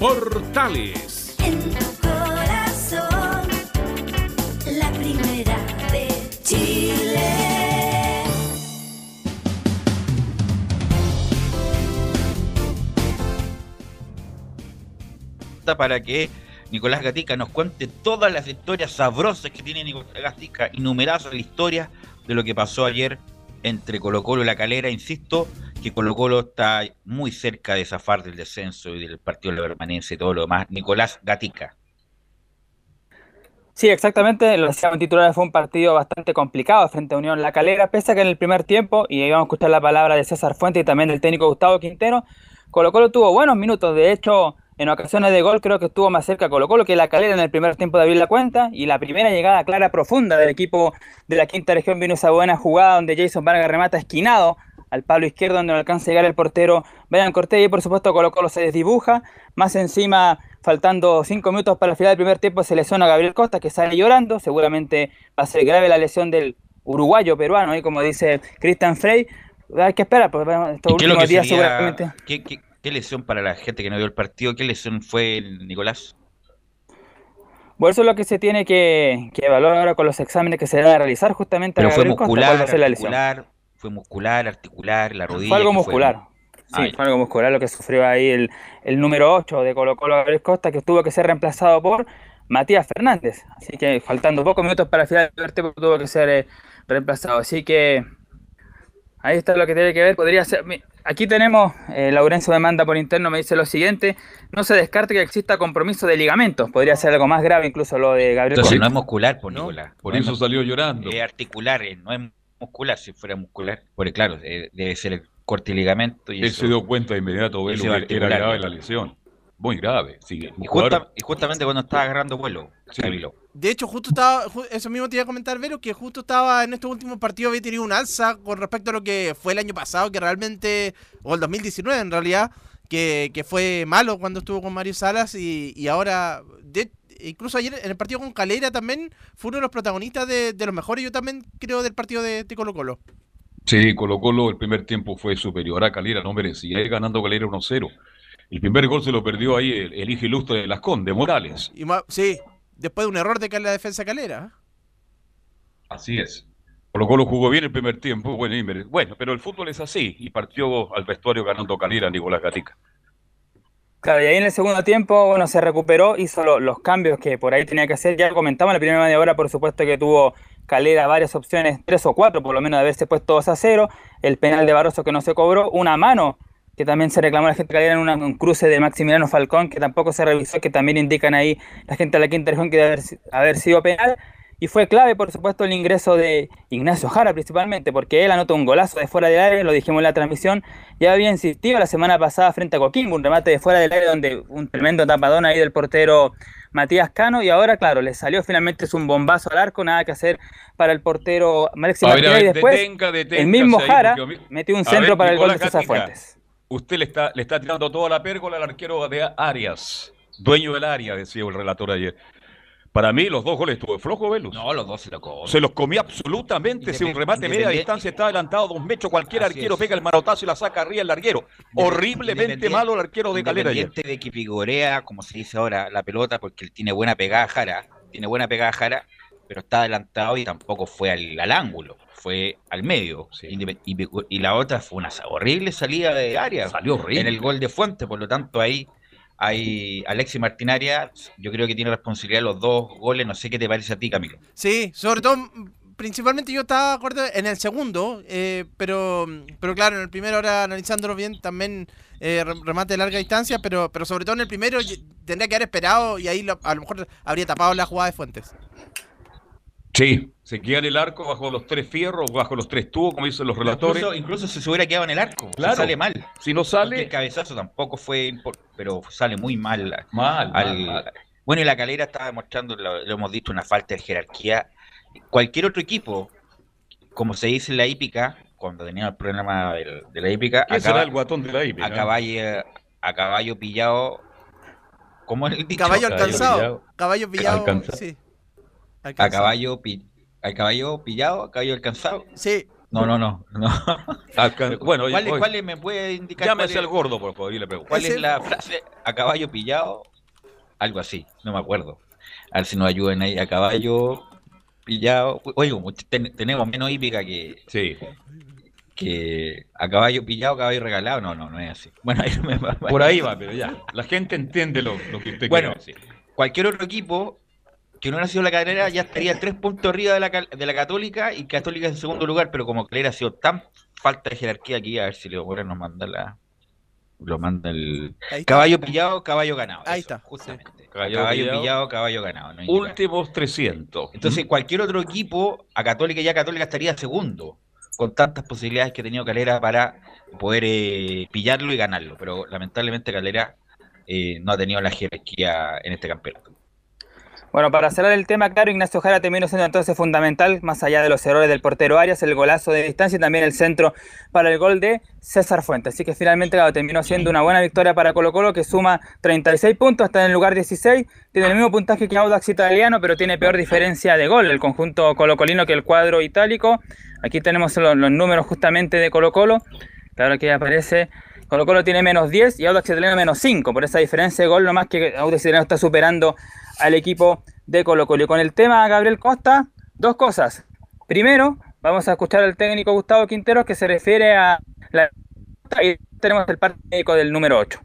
Portales. En tu corazón. La primera de Chile. para que Nicolás Gatica nos cuente todas las historias sabrosas que tiene Nicolás Gatica y numerosas historias de lo que pasó ayer entre Colo Colo y La Calera. Insisto que Colo Colo está muy cerca de zafar del descenso y del partido de la permanencia y todo lo demás. Nicolás Gatica. Sí, exactamente. Lo decíamos titular, fue un partido bastante complicado frente a Unión La Calera, pese a que en el primer tiempo, y ahí vamos a escuchar la palabra de César Fuente y también del técnico Gustavo Quintero, Colo Colo tuvo buenos minutos. De hecho, en ocasiones de gol creo que estuvo más cerca Colo Colo que La Calera en el primer tiempo de abrir la cuenta y la primera llegada clara profunda del equipo de la quinta región vino esa buena jugada donde Jason Vargas remata esquinado al palo izquierdo donde no alcanza a llegar el portero Brian Cortés y por supuesto Colo Colo se desdibuja, más encima faltando cinco minutos para el final del primer tiempo se lesiona a Gabriel Costa que sale llorando, seguramente va a ser grave la lesión del uruguayo peruano y como dice Cristian Frey, hay que esperar, porque estos ¿Y qué es lo últimos días sería- seguramente... ¿qué, qué, qué lesión para la gente que no vio el partido? ¿Qué lesión fue, Nicolás? Bueno, eso es lo que se tiene que, que evaluar ahora con los exámenes que se van a realizar justamente Pero a fue Gabriel Costa, muscular, fue muscular, articular, la rodilla. Fue algo ¿qué muscular. Sí, Ah, fue algo muscular lo que sufrió ahí el, el número 8 de Colo Colo Gabriel Costa, que tuvo que ser reemplazado por Matías Fernández. Así que faltando pocos minutos para el final del tuvo que ser eh, reemplazado. Así que ahí está lo que tiene que ver. Podría ser. Aquí tenemos, eh, Laurencio me manda por interno, me dice lo siguiente: no se descarte que exista compromiso de ligamentos. Podría ser algo más grave, incluso lo de Gabriel Entonces Costa. no es muscular, por Nicolás. Por No eso es- salió llorando. Es articular, eh, no es muscular. Si fuera muscular, porque claro, eh, debe ser el corte y ligamento. Y Él eso- se dio cuenta de inmediato de lo que era grave la lesión. Muy grave, sí. y, justa- y justamente cuando estaba agarrando vuelo, Camilo. De hecho, justo estaba, eso mismo te iba a comentar, Vero, que justo estaba en estos últimos partidos había tenido un alza con respecto a lo que fue el año pasado, que realmente, o el 2019 en realidad, que, que fue malo cuando estuvo con Mario Salas y, y ahora, de- incluso ayer en el partido con Calera también fue uno de los protagonistas de, de los mejores, yo también creo, del partido de, de Colo Colo. Sí, Colo Colo el primer tiempo fue superior a Calera, no merecía ir ganando Calera 1-0. El primer gol se lo perdió ahí el, el hijo ilustre de Las Condes, Morales. Y sí, después de un error de la defensa Calera. Así es. Colo Colo jugó bien el primer tiempo, bueno, bueno, pero el fútbol es así, y partió al vestuario ganando Calera Nicolás Gatica. Claro, y ahí en el segundo tiempo, bueno, se recuperó, hizo lo- los cambios que por ahí tenía que hacer. Ya comentaba en la primera media hora, por supuesto que tuvo Calera varias opciones, tres o cuatro por lo menos, de haberse puesto 2 a 0. El penal de Barroso que no se cobró, una mano que también se reclamó la gente de Calera en un cruce de Maximiliano Falcón, que tampoco se revisó, que también indican ahí la gente de la quinta región que debe haber, haber sido penal. Y fue clave, por supuesto, el ingreso de Ignacio Jara principalmente, porque él anotó un golazo de fuera del área, lo dijimos en la transmisión, ya había insistido la semana pasada frente a Coquimbo, un remate de fuera del área donde un tremendo tapadón ahí del portero Matías Cano, y ahora, claro, le salió finalmente es un bombazo al arco, nada que hacer para el portero Alexis ver, Martínez, y después detenga, deténgase el mismo ahí, Jara porque a mí- metió un centro ver, para el gol de César Fuentes. Usted le está, le está tirando toda la pérgola al arquero de Arias, dueño del área, decía el relator ayer. Para mí, los dos goles estuvo flojo, Velus. No, los dos se lo cobró. Se los comió absolutamente. Si un remate media distancia está adelantado dos metros, cualquier Así arquero es. pega el manotazo y la saca arriba el larguero. Horriblemente malo el arquero de Calera ayer. Independiente de que pigorea, como se dice ahora, la pelota, porque él tiene buena pegada Jara, tiene buena pegada Jara, pero está adelantado y tampoco fue al, al ángulo, fue al medio. Y, la otra fue una horrible salida de área. Salió horrible. En el gol de Fuente, por lo tanto ahí hay Alexis Martinaria, yo creo que tiene responsabilidad de los dos goles, no sé qué te parece a ti, Camilo. Sí, sobre todo, principalmente yo estaba de acuerdo en el segundo, eh, pero, pero claro, en el primero, ahora analizándolo bien, también eh, re- remate de larga distancia, pero, pero sobre todo en el primero tendría que haber esperado y ahí lo- a lo mejor habría tapado la jugada de Fuentes. Sí, se queda en el arco bajo los tres fierros, bajo los tres tubos, como dicen los relatores. Incluso, incluso si se hubiera quedado en el arco, Claro. si sale mal. Si no sale- Porque el cabezazo tampoco fue, pero sale muy mal. Mal, al- mal, mal. Bueno, y la calera estaba demostrando, lo, lo hemos dicho, una falta de jerarquía. Cualquier otro equipo, como se dice en la hípica, cuando tenía el problema del- de la hípica, ¿Quién será el guatón de la hípica? A caballo, a caballo pillado. ¿Cómo es el dicho? Caballo alcanzado. pillado. Caballo pillado. Alcanzado. Sí. A caballo, pi- a caballo pillado, a caballo alcanzado. Sí. No, no, no. no. Bueno, ¿Cuál, es- oye, cuál me puede indicar? Llámese al gordo, por favor, y le pregunto. ¿Cuál es la frase? A caballo pillado. Algo así, no me acuerdo. A ver si nos ayudan ahí. A caballo pillado. Oye, ten- tenemos menos hípica que. Sí. Que a caballo pillado, caballo regalado. No, no, no es así. Bueno, ahí me va- Por ahí va, pero ya. La gente entiende lo, lo que usted Bueno, quiere decir. cualquier otro equipo que no hubiera sido la carrera ya estaría tres puntos arriba de la, cal- de la Católica y Católica en segundo lugar, pero como Calera ha sido tan falta de jerarquía aquí, a ver si Leo nos manda la. Lo manda el. Caballo pillado, caballo ganado. Ahí eso, está. Justamente. Caballo Caballo, pillado. pillado, caballo ganado. no. Últimos 300. Entonces, cualquier otro equipo, a Católica ya Católica estaría segundo, con tantas posibilidades que ha tenido Calera para poder eh, pillarlo y ganarlo. Pero lamentablemente Calera eh, no ha tenido la jerarquía en este campeonato. Bueno, para cerrar el tema, claro, Ignacio Jara terminó siendo entonces fundamental, más allá de los errores del portero Arias, el golazo de distancia y también el centro para el gol de César Fuentes. Así que finalmente claro, terminó siendo una buena victoria para Colo Colo, que suma 36 puntos, está en el lugar 16, tiene el mismo puntaje que Audax italiano, pero tiene peor diferencia de gol, el conjunto colocolino que el cuadro itálico. Aquí tenemos los, los números justamente de Colo Colo, claro que aparece... Colo Colo tiene menos 10 y Audax Italiano menos 5, por esa diferencia de gol, nomás que Audax Italiano está superando al equipo de Colo Colo. Y con el tema Gabriel Costa, dos cosas. Primero, vamos a escuchar al técnico Gustavo Quinteros que se refiere a la... Y tenemos el parte médico del número 8.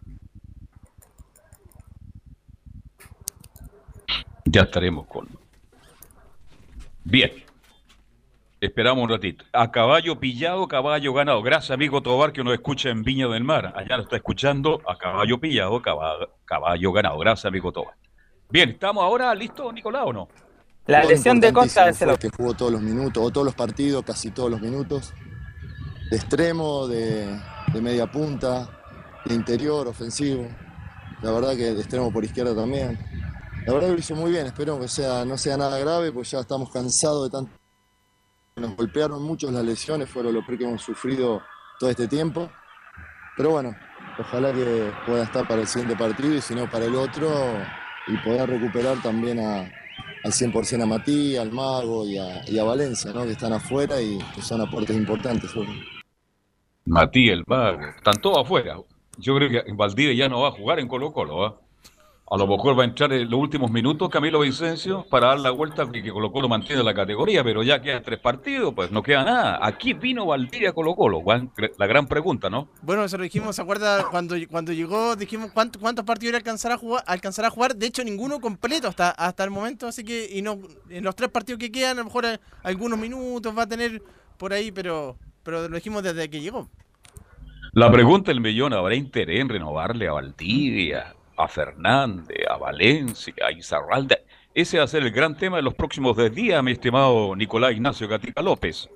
Ya estaremos con. Bien. Esperamos un ratito. A caballo pillado, caballo ganado. Gracias, amigo Tobar, que nos escucha en Viña del Mar. Allá lo está escuchando. A caballo pillado, caballo, caballo ganado. Gracias, amigo Tobar. Bien, ¿estamos ahora listos, Nicolás, o no? La lesión de Costa importantísimo, se fue lo... el que jugó todos los minutos, o todos los partidos, casi todos los minutos. De extremo, de, de media punta, de interior, ofensivo. La verdad que de extremo por izquierda también. La verdad que lo hizo muy bien, espero que sea, no sea nada grave, pues ya estamos cansados de tanto. Nos golpearon muchos las lesiones, fueron lo peor que hemos sufrido todo este tiempo. Pero bueno, ojalá que pueda estar para el siguiente partido y si no para el otro, y poder recuperar también a, al 100% a Matías, al Mago y a, Valencia, ¿no? que están afuera y que son aportes importantes. Matías, el mago. Están todos afuera. Yo creo que Valdivia ya no va a jugar en Colo Colo. ¿ah? A lo mejor va a entrar en los últimos minutos Camilo Vicencio para dar la vuelta y que Colo Colo mantiene la categoría, pero ya quedan tres partidos, pues no queda nada. Aquí vino Valdivia Colo Colo. La gran pregunta, ¿no? Bueno, eso lo dijimos, ¿se acuerda? Cuando, cuando llegó, dijimos cuánto- cuántos partidos iba a jugar, alcanzar a jugar. De hecho, ninguno completo hasta, hasta el momento. Así que, y no, en los tres partidos que quedan, a lo mejor eh, algunos minutos va a tener por ahí, pero, pero lo dijimos desde que llegó. La pregunta del millón, ¿habrá interés en renovarle a Valdivia, a Fernández, a Valencia, a Izarralda? Ese va a ser el gran tema de los próximos 10 días, mi estimado Nicolás Ignacio Gatica López.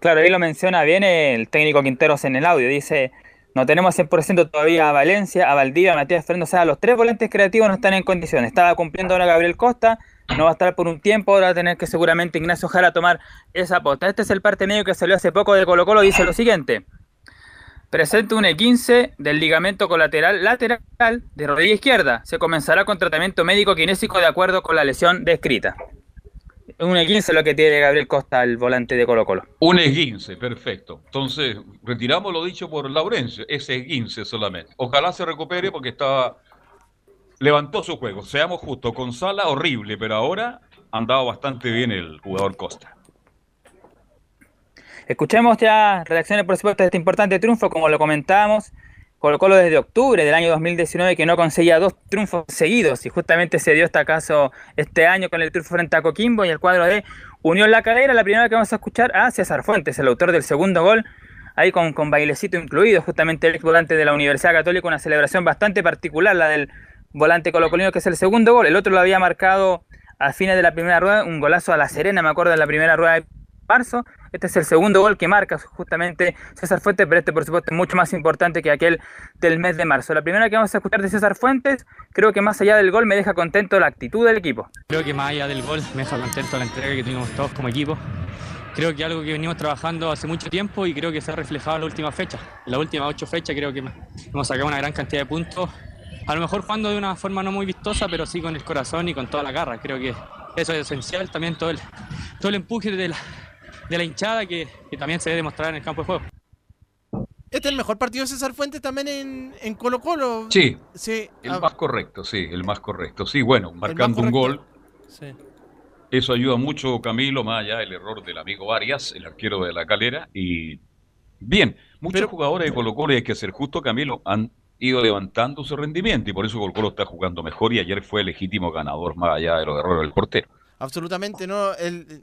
Claro, ahí lo menciona bien el técnico Quinteros en el audio. Dice, no tenemos 100% todavía a Valencia, a Valdivia, a Matías Fernández. O sea, los tres volantes creativos no están en condiciones. Estaba cumpliendo ahora Gabriel Costa, no va a estar por un tiempo. Ahora va a tener que seguramente Ignacio Jara tomar esa posta. Este es el parte medio que salió hace poco de Colo Colo. Dice lo siguiente. Presenta un E15 del ligamento colateral lateral de rodilla izquierda. Se comenzará con tratamiento médico kinésico de acuerdo con la lesión descrita. Un E15 es lo que tiene Gabriel Costa, el volante de Colo Colo. Un esguince, perfecto. Entonces, retiramos lo dicho por Laurencio, ese esguince solamente. Ojalá se recupere porque estaba... Levantó su juego. Seamos justos, con Sala horrible, pero ahora ha andado bastante bien el jugador Costa. Escuchemos ya reacciones, por supuesto, de este importante triunfo, como lo comentábamos. Colo Colo desde octubre del año 2019 que no conseguía dos triunfos seguidos y justamente se dio este caso este año con el triunfo frente a Coquimbo y el cuadro de Unión La Calera. La primera que vamos a escuchar a César Fuentes, el autor del segundo gol, ahí con, con bailecito incluido, justamente el ex volante de la Universidad Católica, una celebración bastante particular, la del volante colocolino, que es el segundo gol. El otro lo había marcado a fines de la primera rueda, un golazo a La Serena, me acuerdo, en la primera rueda de marzo. Este es el segundo gol que marca justamente César Fuentes, pero este por supuesto es mucho más importante que aquel del mes de marzo. La primera que vamos a escuchar de César Fuentes, creo que más allá del gol me deja contento la actitud del equipo. Creo que más allá del gol me deja contento la entrega que tuvimos todos como equipo. Creo que algo que venimos trabajando hace mucho tiempo y creo que se ha reflejado en la última fecha. En las últimas ocho fechas creo que hemos sacado una gran cantidad de puntos. A lo mejor jugando de una forma no muy vistosa, pero sí con el corazón y con toda la garra. Creo que eso es esencial. También todo el, todo el empuje de la, de la hinchada que, que también se debe demostrar en el campo de juego. Este es el mejor partido de César Fuentes también en, en Colo Colo. Sí, Sí, el ah, más correcto, sí, el más correcto. Sí, bueno, marcando un gol. Sí. eso ayuda mucho, Camilo, más allá del error del amigo Arias, el arquero de la calera. Y bien, muchos jugadores de Colo Colo, y hay que ser justo, Camilo, han ido levantando su rendimiento y por eso Colo Colo está jugando mejor y ayer fue legítimo ganador, más allá de los errores del portero. Absolutamente, ¿no? El,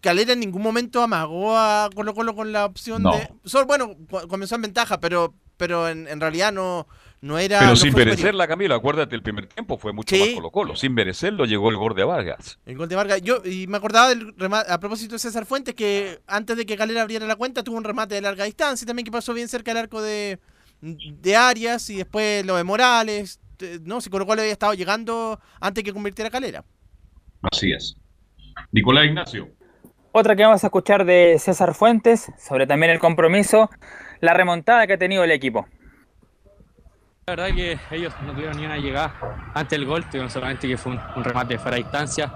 Calera en ningún momento amagó a Colo Colo con la opción No. de... Solo, bueno, comenzó en ventaja, pero, pero en, en realidad no, no era... Pero no sin merecerla, Camilo, acuérdate, el primer tiempo fue mucho Sí. más Colo Colo. Sin merecerlo llegó el gol de Vargas. El gol de Vargas. Yo, y me acordaba del remate, a propósito de César Fuentes, que antes de que Calera abriera la cuenta, tuvo un remate de larga distancia también que pasó bien cerca del arco de, de Arias y después lo de Morales. No, si Colo Colo había estado llegando antes que convirtiera a Calera. Así es. Nicolás Ignacio. Otra que vamos a escuchar de César Fuentes, sobre también el compromiso, la remontada que ha tenido el equipo. La verdad que ellos no tuvieron ni una llegada antes del gol, tuvieron solamente que fue un, un remate de fuera de distancia.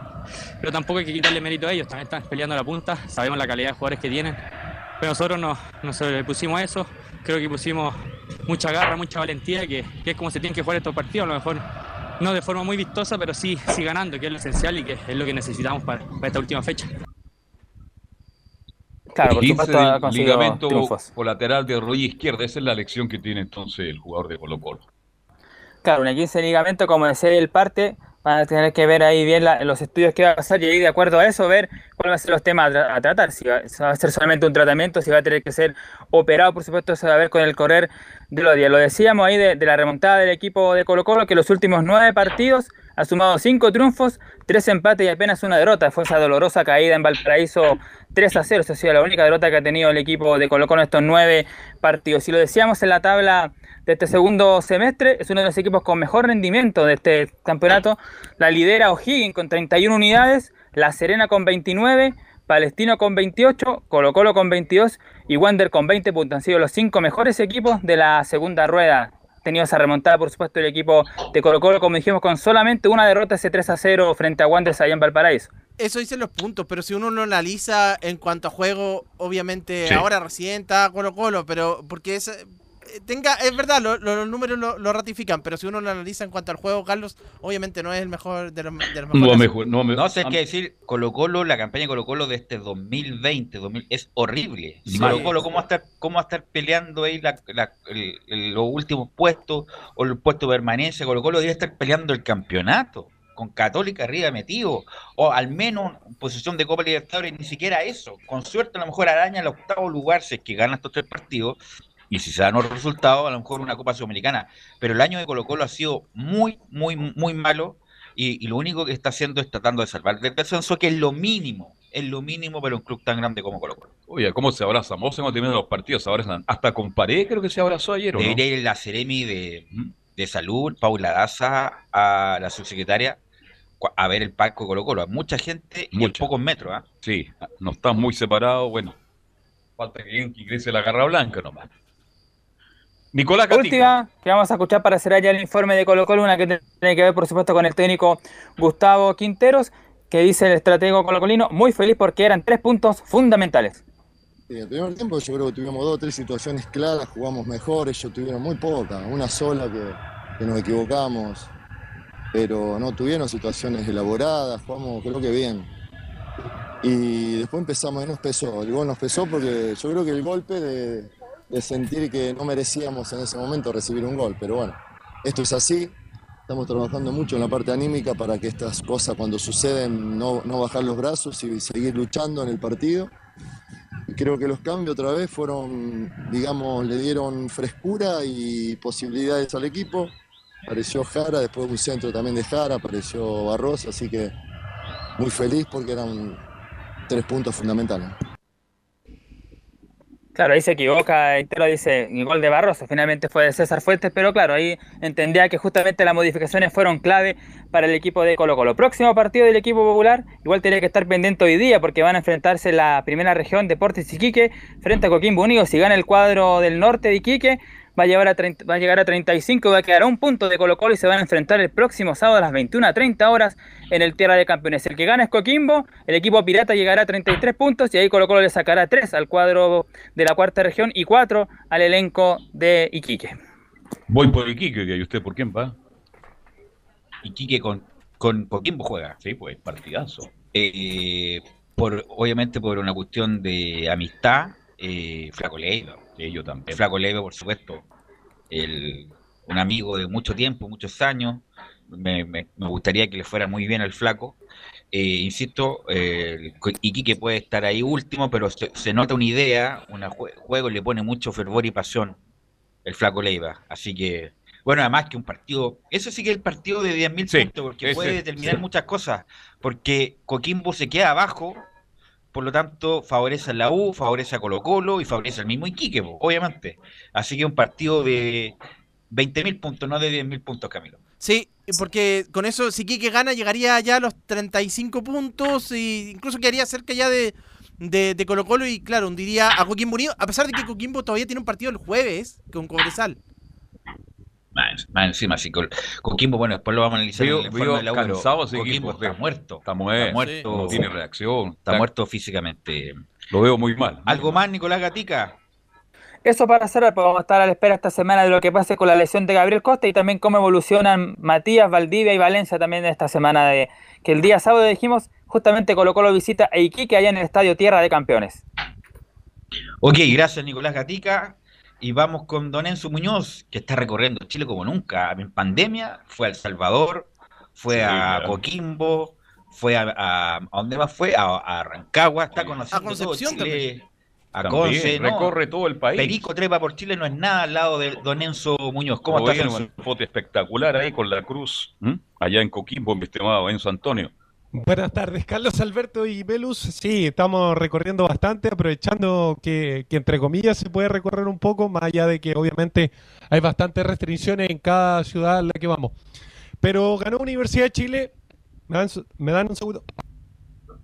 Pero tampoco hay que quitarle mérito a ellos, también están peleando la punta, sabemos la calidad de jugadores que tienen. Pero nosotros no, no se le pusimos a eso, creo que pusimos mucha garra, mucha valentía, que, que es como se tienen que jugar estos partidos, a lo mejor no de forma muy vistosa, pero sí, sí ganando, que es lo esencial y que es lo que necesitamos para, para esta última fecha. Claro, por 15 supuesto ha del conseguido ligamento triunfos. colateral de rodilla izquierda. Esa es la lección que tiene entonces el jugador de Colo Colo. Claro, una 15 de ligamento, como decía el parte, van a tener que ver ahí bien los estudios que va a pasar y de acuerdo a eso ver cuáles van a ser los temas a, tra- a tratar. Si va, a ser solamente un tratamiento, si va a tener que ser operado, por supuesto, se va a ver con el correr de los días. Lo decíamos ahí de, de la remontada del equipo de Colo Colo, que los últimos nueve partidos ha sumado cinco triunfos, tres empates y apenas una derrota. Fue esa dolorosa caída en Valparaíso 3 a 0. Esa ha sido la única derrota que ha tenido el equipo de Colo Colo en estos nueve partidos. Si lo decíamos en la tabla de este segundo semestre, es uno de los equipos con mejor rendimiento de este campeonato. La lidera O'Higgins con 31 unidades, La Serena con 29, Palestino con 28, Colo Colo con 22 y Wander con 20 puntos. Han sido los cinco mejores equipos de la segunda rueda. Ha tenido esa remontada, por supuesto, el equipo de Colo Colo, como dijimos, con solamente una derrota ese 3 a 0 frente a Wanderers allá en Valparaíso. Eso dicen los puntos, pero si uno lo analiza en cuanto a juego, obviamente Sí. ahora recién está Colo Colo, pero porque es, tenga, es verdad, lo- lo- los números lo, lo ratifican, pero si uno lo analiza en cuanto al juego, Carlos, obviamente no es el mejor de los, de los mejores. No, sé qué decir, Colo Colo, la campaña de Colo Colo de este 2020, 2000, es horrible. Sí. Colo Colo, ¿cómo va a estar, cómo va a estar peleando ahí la- la- el- el- los últimos puestos o el puesto de permanencia? Colo Colo debería estar peleando el campeonato con Católica arriba metido, o al menos en posición de Copa Libertadores, ni siquiera eso. Con suerte a lo mejor araña el octavo lugar si es que gana estos tres partidos, y si se dan los resultados, a lo mejor una Copa Sudamericana. Pero el año de Colo Colo ha sido muy, muy, muy malo, y, y lo único que está haciendo es tratando de salvar del descenso, que es lo mínimo, es lo mínimo para un club tan grande como Colo Colo. Oye, ¿cómo se abraza? Vos hemos tenido los partidos, se abrazan. Hasta con pared creo que se abrazó ayer, ¿o no? Debería ir la Ceremi de, de Salud, Paula Daza, a la subsecretaria, a ver el palco de Colo Colo. Mucha gente y en pocos metros. ¿ah? Sí, no están muy separados. Bueno, falta que ingrese la garra blanca nomás. Nicolás Gatica. última que vamos a escuchar para cerrar ya el informe de Colo Colo, una que tiene que ver por supuesto con el técnico Gustavo Quinteros, que dice el estratego colocolino, muy feliz porque eran tres puntos fundamentales. En el primer tiempo yo creo que tuvimos dos o tres situaciones claras, jugamos mejor, ellos tuvieron muy pocas, una sola que, que nos equivocamos, pero no tuvieron situaciones elaboradas, jugamos creo que bien. Y después empezamos y nos pesó, el gol nos pesó porque yo creo que el golpe de, de sentir que no merecíamos en ese momento recibir un gol, pero bueno, esto es así, estamos trabajando mucho en la parte anímica para que estas cosas cuando suceden no, no bajar los brazos y seguir luchando en el partido. Y creo que los cambios otra vez fueron, digamos, le dieron frescura y posibilidades al equipo. Apareció Jara, después un centro también de Jara, apareció Barros, así que muy feliz porque eran tres puntos fundamentales. Claro, ahí se equivoca, Intero dice, el gol de Barroso finalmente fue de César Fuentes, pero claro, ahí entendía que justamente las modificaciones fueron clave para el equipo de Colo Colo. Próximo partido del equipo popular, igual tenía que estar pendiente hoy día porque van a enfrentarse en la primera región Deportes Iquique frente a Coquimbo Unido. Si gana el cuadro del norte de Iquique, va a, llevar a 30 va a llegar a 35 y va a quedar a un punto de Colo Colo y se van a enfrentar el próximo sábado a las 21 a 30 horas en el Tierra de Campeones. El que gana es Coquimbo, el equipo pirata llegará a 33 puntos y ahí Colo Colo le sacará 3 al cuadro de la cuarta región y 4 al elenco de Iquique. Voy por Iquique, ¿y usted por quién va? Iquique con, con Coquimbo juega. Sí, pues partidazo. Eh, por, obviamente por una cuestión de amistad, eh, Flaco Leiva. También. Flaco Leiva, por supuesto. El, un amigo de mucho tiempo, muchos años. Me, me- me gustaría que le fuera muy bien al Flaco. Eh, insisto, eh, Iquique puede estar ahí último, pero se, se nota una idea, un juego, le pone mucho fervor y pasión el Flaco Leiva. Así que, bueno, además que un partido, eso sí que es el partido de 10.000 Sí, puntos, porque ese, puede determinar sí. muchas cosas, porque Coquimbo se queda abajo, por lo tanto favorece a la U, favorece a Colo Colo y favorece al mismo Iquique, obviamente. Así que un partido de 20.000 puntos, no de 10.000 puntos, Camilo. Sí, porque con eso, si Quique gana, llegaría ya a los 35 puntos e incluso quedaría cerca ya de, de, de Colo Colo y claro, hundiría a Coquimbo Unido, a pesar de que Coquimbo todavía tiene un partido el jueves con Cobresal. Más, más encima, sí, Col- Coquimbo, bueno, después lo vamos a analizar Veo, en el veo de la cansado ese Coquimbo equipo. está muerto. Está muerto. Está muerto. No tiene reacción. Está muerto físicamente. Lo veo muy mal. ¿Algo más, Nicolás Gatica? Eso para cerrar, pues vamos a estar a la espera esta semana de lo que pase con la lesión de Gabriel Costa y también cómo evolucionan Matías, Valdivia y Valencia también esta semana de que el día sábado dijimos justamente Colo Colo visita a Iquique allá en el Estadio Tierra de Campeones. Ok, gracias Nicolás Gatica. Y vamos con Don Enzo Muñoz, que está recorriendo Chile como nunca. En pandemia fue a El Salvador, fue Sí, a claro. Coquimbo, fue a, a, ¿a dónde más fue? A, a Rancagua, está conociendo A Concepción todo Chile. también. A También, Conce, ¿no? recorre todo el país. Perico trepa por Chile no es nada al lado de Don Enzo Muñoz. ¿Cómo Lo estás, Enzo? una foto espectacular ahí con la cruz, ¿m? allá en Coquimbo, mi estimado Enzo Antonio. Buenas tardes, Carlos Alberto y Velus. Sí, estamos recorriendo bastante, aprovechando que, que, entre comillas se puede recorrer un poco, más allá de que obviamente hay bastantes restricciones en cada ciudad en la que vamos. Pero ganó Universidad de Chile. ¿Me dan, su- me dan un segundo?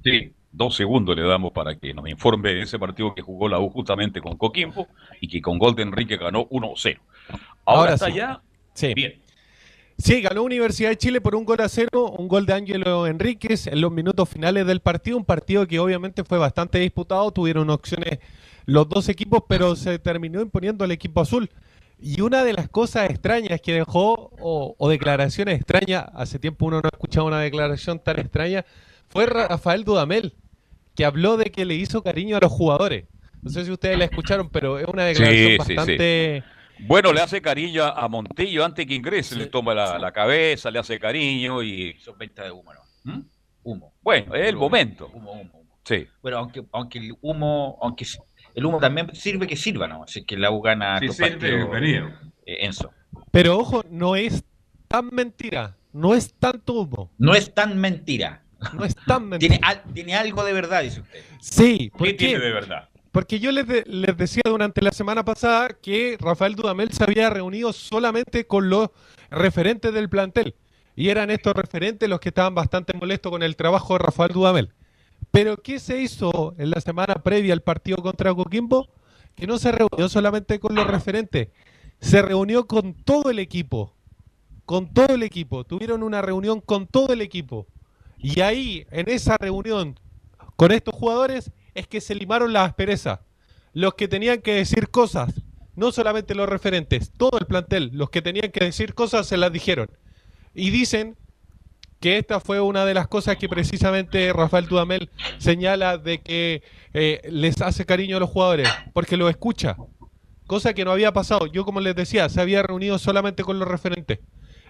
Sí, dos segundos le damos para que nos informe de ese partido que jugó la U justamente con Coquimbo y que con Golden Enrique ganó 1-0. Ahora, Ahora está sí. ya. Sí. Bien. Sí, ganó Universidad de Chile por un gol a cero, un gol de Ángelo Enríquez en los minutos finales del partido, un partido que obviamente fue bastante disputado, tuvieron opciones los dos equipos, pero se terminó imponiendo el equipo azul. Y una de las cosas extrañas que dejó, o, o declaraciones extrañas, hace tiempo uno no ha escuchado una declaración tan extraña, fue Rafael Dudamel, que habló de que le hizo cariño a los jugadores. No sé si ustedes la escucharon, pero es una declaración Sí, sí, sí. Bueno, le hace cariño a Montillo antes que ingrese, le toma la, la cabeza, le hace cariño y... Son venta de humo, ¿no? Humo. Bueno, es el Humo, momento. Humo, humo, humo. Sí. Bueno, aunque, aunque el humo, aunque el humo también sirve que sirva, ¿no? Así que la U gana Sí, sirve, bienvenido. eh, Enzo. Pero ojo, no es tan mentira, no es tanto humo. No es tan mentira. No es tan mentira. Tiene, al- tiene algo de verdad, dice usted. Sí, ¿por ¿Qué qué? tiene de verdad? Porque yo les, les decía durante la semana pasada que Rafael Dudamel se había reunido solamente con los referentes del plantel. Y eran estos referentes los que estaban bastante molestos con el trabajo de Rafael Dudamel. Pero ¿qué se hizo en la semana previa al partido contra Coquimbo? Que no se reunió solamente con los referentes, se reunió con todo el equipo. Con todo el equipo. Tuvieron una reunión con todo el equipo. Y ahí, en esa reunión con estos jugadores, es que se limaron las asperezas. Los que tenían que decir cosas, no solamente los referentes, todo el plantel, los que tenían que decir cosas se las dijeron. Y dicen que esta fue una de las cosas que precisamente Rafael Dudamel señala de que eh, les hace cariño a los jugadores, porque los escucha. Cosa que no había pasado. Yo, como les decía, se había reunido solamente con los referentes.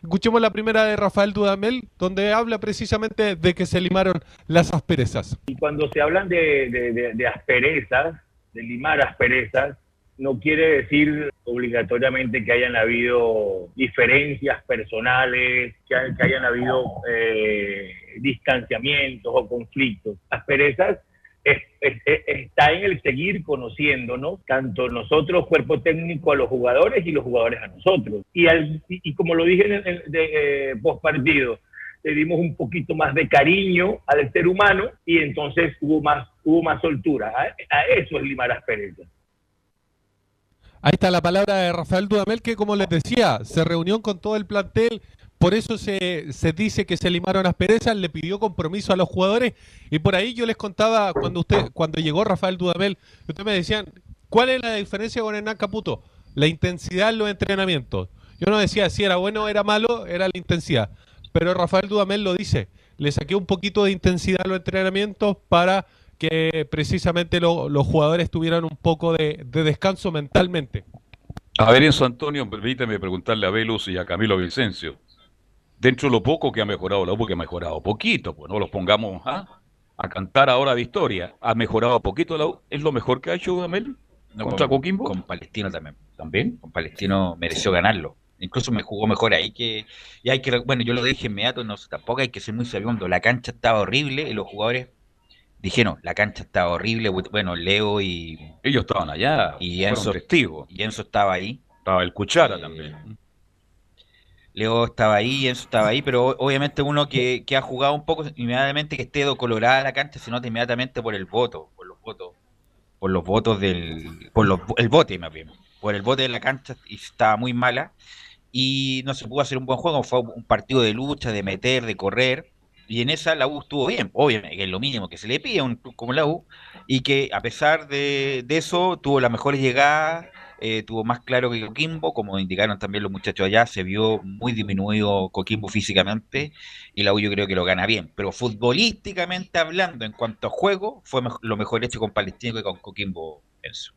Escuchemos la primera de Rafael Dudamel, donde habla precisamente de que se limaron las asperezas. Y cuando se hablan de, asperezas, de limar asperezas, no quiere decir obligatoriamente que hayan habido diferencias personales, que, que hayan habido eh, distanciamientos o conflictos. Asperezas es- es- es- está en el seguir conociéndonos, tanto nosotros, cuerpo técnico, a los jugadores y los jugadores a nosotros. Y, al- y, como lo dije en el de, eh, postpartido, le dimos un poquito más de cariño al ser humano y entonces hubo más, hubo más soltura. A, eso es limar asperezas. Ahí está la palabra de Rafael Dudamel, que como les decía, se reunió con todo el plantel, por eso se, se dice que se limaron asperezas, le pidió compromiso a los jugadores, y por ahí yo les contaba cuando usted, cuando llegó Rafael Dudamel, ustedes me decían, ¿cuál es la diferencia con Hernán Caputo? La intensidad en los entrenamientos. Yo no decía si era bueno o era malo, era la intensidad. Pero Rafael Dudamel lo dice, le saqué un poquito de intensidad a los entrenamientos para que precisamente lo- los jugadores tuvieran un poco de, de descanso mentalmente. A ver, Enzo Antonio, permíteme preguntarle a Velus y a Camilo Vicencio. Dentro de lo poco que ha mejorado la U, porque ha mejorado poquito, pues no los pongamos ¿ah? a cantar ahora de historia. Ha mejorado poquito la U. ¿Es lo mejor que ha hecho Dudamel No, contra con, Coquimbo? con Palestino también. ¿También? Con Palestino mereció ganarlo. Incluso me jugó mejor ahí que... Y hay que bueno, yo lo dije inmediato, no, tampoco hay que ser muy sabiendo. La cancha estaba horrible y los jugadores dijeron, la cancha estaba horrible. Bueno, Leo y... Ellos estaban allá, Y Enzo, y Enzo estaba ahí. Estaba el Cuchara Eh, también. Leo estaba ahí, Enzo estaba ahí, pero obviamente uno que, que ha jugado un poco, inmediatamente que esté colorada la cancha, se nota inmediatamente por el voto, por los votos, por los votos del, por los, el bote más bien, por el bote de la cancha y estaba muy mala y no se pudo hacer un buen juego, fue un partido de lucha, de meter, de correr y en esa la U estuvo bien, obviamente, que es lo mínimo que se le pide a un club como la U y que a pesar de, de eso tuvo las mejores llegadas eh, tuvo más claro que Coquimbo, como indicaron también los muchachos allá, se vio muy disminuido Coquimbo físicamente y la U yo creo que lo gana bien, pero futbolísticamente hablando, en cuanto a juego, fue mej- lo mejor hecho con Palestino que con Coquimbo, Enzo.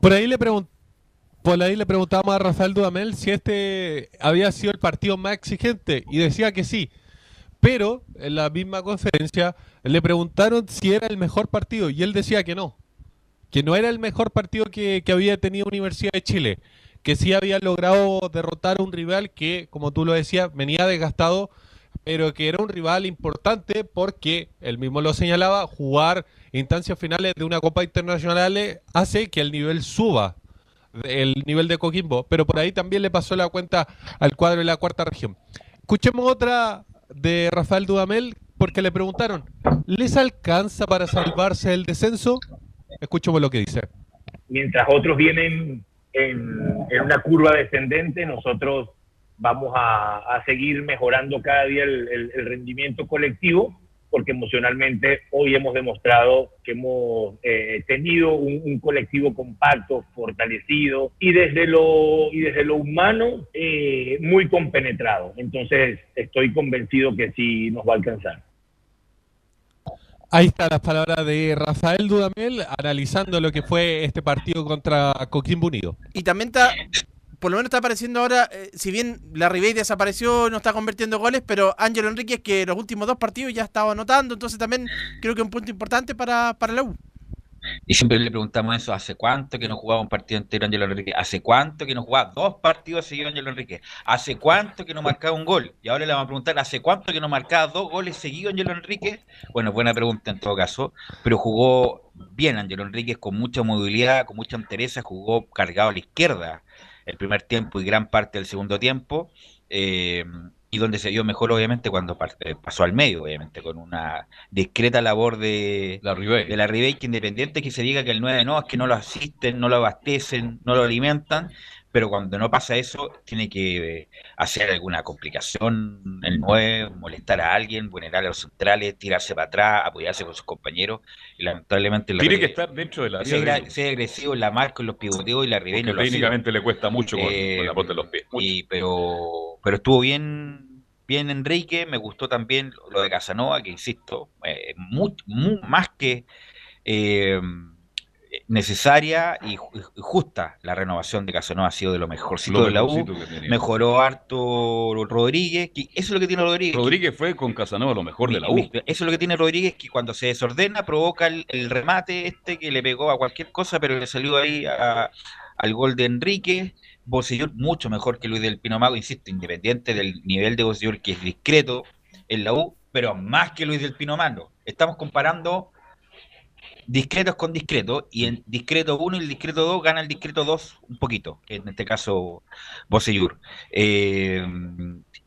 Por ahí le pregun- por ahí le preguntábamos a Rafael Dudamel si este había sido el partido más exigente y decía que sí. Pero en la misma conferencia le preguntaron si era el mejor partido y él decía que no, que no era el mejor partido que, que había tenido Universidad de Chile, que sí había logrado derrotar a un rival que, como tú lo decías, venía desgastado, pero que era un rival importante porque, él mismo lo señalaba, jugar instancias finales de una Copa Internacional hace que el nivel suba el nivel de Coquimbo, pero por ahí también le pasó la cuenta al cuadro de la cuarta región. Escuchemos otra de Rafael Dudamel, porque le preguntaron, ¿les alcanza para salvarse del descenso? Escuchemos lo que dice. mientras otros vienen en, una curva descendente, nosotros vamos a, seguir mejorando cada día el rendimiento colectivo, porque emocionalmente hoy hemos demostrado que hemos eh, tenido un, un colectivo compacto, fortalecido y desde lo, y desde lo humano eh, muy compenetrado. Entonces estoy convencido que sí nos va a alcanzar. Ahí están las palabras de Rafael Dudamel analizando lo que fue este partido contra Coquimbo Unido. Y también está, por lo menos está apareciendo ahora, eh, si bien la Ribey desapareció, no está convirtiendo goles, pero Ángelo Enríquez que los últimos dos partidos ya estaba anotando, entonces también creo que es un punto importante para, para la U. Y siempre le preguntamos eso, ¿hace cuánto que no jugaba un partido entero Ángelo Enrique? ¿Hace cuánto que no jugaba dos partidos seguidos Ángelo Enrique? ¿Hace cuánto que no marcaba un gol? Y ahora le vamos a preguntar, ¿hace cuánto que no marcaba dos goles seguidos Ángelo Enrique? Bueno, buena pregunta en todo caso, pero jugó bien Ángelo Enríquez con mucha movilidad, con mucha entereza, jugó cargado a la izquierda el primer tiempo y gran parte del segundo tiempo. eh, y donde se vio mejor, obviamente, cuando eh, pasó al medio, obviamente, con una discreta labor de La Ribey. de la Ribey, que independiente que se diga que el 9 no, es que no lo asisten, no lo abastecen, no lo alimentan, pero cuando no pasa eso, tiene que eh, hacer alguna complicación el 9, molestar a alguien, vulnerar a los centrales, tirarse para atrás, apoyarse con sus compañeros, y lamentablemente la Tiene que estar dentro de la ser, agresivo en la marca, en los pivoteos, y la Ribey no lo técnicamente le cuesta mucho con, Eh, con la bota de los pies. Y, pero, pero estuvo bien, bien Enrique, me gustó también lo de Casanova, que insisto, eh, más que eh, necesaria y ju- y justa. La renovación de Casanova ha sido de lo mejorcito Lo de la U. Mejoró harto Rodríguez. que eso es lo que tiene Rodríguez. Rodríguez fue con Casanova lo mejor de la U. Eso es lo que tiene Rodríguez, que cuando se desordena provoca el, el remate este que le pegó a cualquier cosa, pero le salió ahí a- al gol de Enrique. Bocellur mucho mejor que Luis del Pino Mago, insisto, independiente del nivel de Bocellur, que es discreto en la U, pero más que Luis del Pino Mago. Estamos comparando discretos con discretos, y en discreto 1 y el discreto 2 gana el discreto 2 un poquito, en este caso Bocellur. Eh,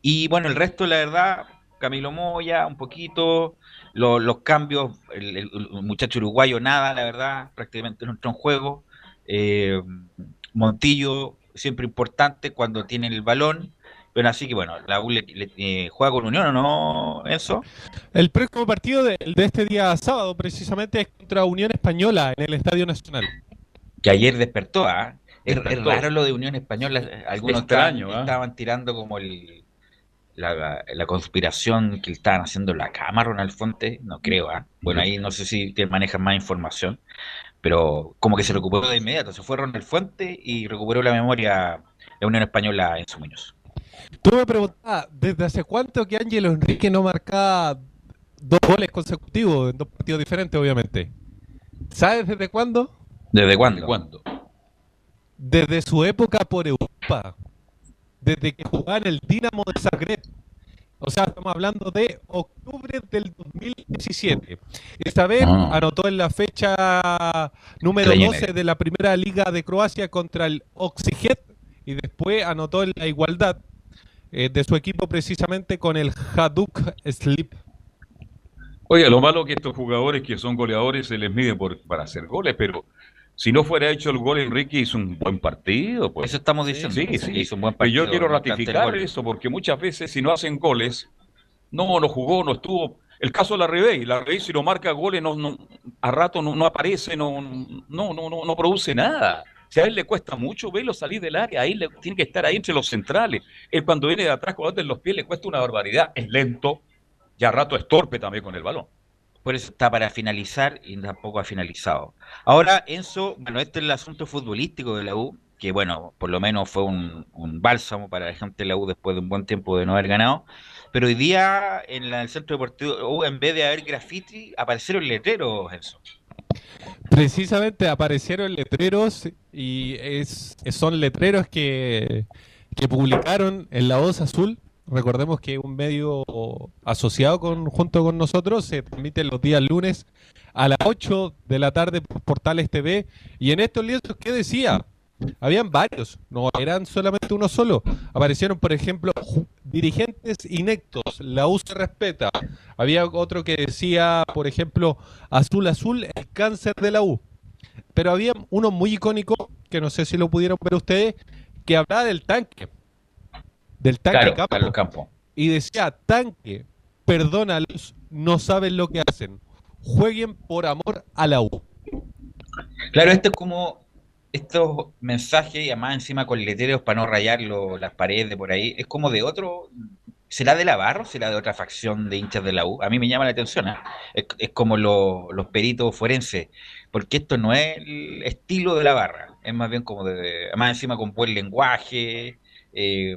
y bueno, el resto, la verdad, Camilo Moya, un poquito, lo- los cambios, el, el- el muchacho uruguayo, nada, la verdad, prácticamente no entró en juego. Eh, Montillo, siempre importante cuando tiene el balón. Pero así que bueno, la U le- le- eh, juega con Unión o no, eso. El próximo partido de, de este día sábado, precisamente, es contra Unión Española en el Estadio Nacional. que ayer despertó, ¿ah? Es, es raro lo de Unión Española. Algunos Extraño, estaban, ¿ah? estaban tirando como el, la, la conspiración que estaban haciendo la cama, Ronald Fonte. No creo, ¿ah? Bueno, ahí no sé si te manejan más información, pero como que se recuperó de inmediato. Se fue Ronald Fuente y recuperó la memoria la Unión Española en su Muñoz. Tú me preguntabas, ¿desde hace cuánto que Ángelo Enrique no marcaba dos goles consecutivos en dos partidos diferentes, obviamente? ¿Sabes desde cuándo? ¿Desde cuándo? ¿Cuándo? Desde su época por Europa. Desde que jugaba en el Dinamo de Zagreb. O sea, estamos hablando de octubre del 2017. Esta vez Ah. anotó en la fecha número Extraño 12 de la primera liga de Croacia contra el Oxijet y después anotó en la igualdad eh, de su equipo precisamente con el Hajduk Slip. Oye, lo malo que estos jugadores que son goleadores se les mide por, para hacer goles, pero si no fuera hecho el gol, Enrique hizo un buen partido. Pues. Eso estamos diciendo. Sí, sí. hizo un buen Y yo partido, quiero ratificar eso, porque muchas veces si no hacen goles, no, no jugó, no estuvo. El caso de la Rebey, la Rebey si no marca goles, no, no, a rato no, no aparece, no, no, no, no, no produce nada. Si a él le cuesta mucho verlo salir del área, ahí le, tiene que estar ahí entre los centrales. Él cuando viene de atrás, cuando en los pies, le cuesta una barbaridad. Es lento, y a rato es torpe también con el balón. Por eso está para finalizar y tampoco ha finalizado. Ahora, Enzo, bueno, este es el asunto futbolístico de la U, que bueno, por lo menos fue un, bálsamo para la gente de la U después de un buen tiempo de no haber ganado. Pero hoy día en la- el centro deportivo, U, en vez de haber graffiti, aparecieron letreros, Enzo. Precisamente aparecieron letreros y es, son letreros que, que publicaron en La Voz Azul. Recordemos que un medio asociado con, junto con nosotros se transmite los días lunes a las 8 de la tarde por Portales TV. Y en estos lienzos, ¿qué decía? Habían varios, no eran solamente uno solo. Aparecieron, por ejemplo, dirigentes inectos, la U se respeta. Había otro que decía, por ejemplo, azul azul, el cáncer de la U. Pero había uno muy icónico, que no sé si lo pudieron ver ustedes, que hablaba del tanque. Del tanque Claro, Campo. Carlos Campo. Y decía, tanque, perdónalos, no saben lo que hacen. Jueguen por amor a la U. Claro, esto es como estos mensajes, y además encima con letreros para no rayar lo- las paredes de por ahí, es como de otro. ¿Será de la Barro? ¿Será de otra facción de hinchas de la U? A mí me llama la atención. ¿ah? Es, es como lo- los peritos forenses, porque esto no es el estilo de la barra, es más bien como de. Además, encima con buen lenguaje, eh,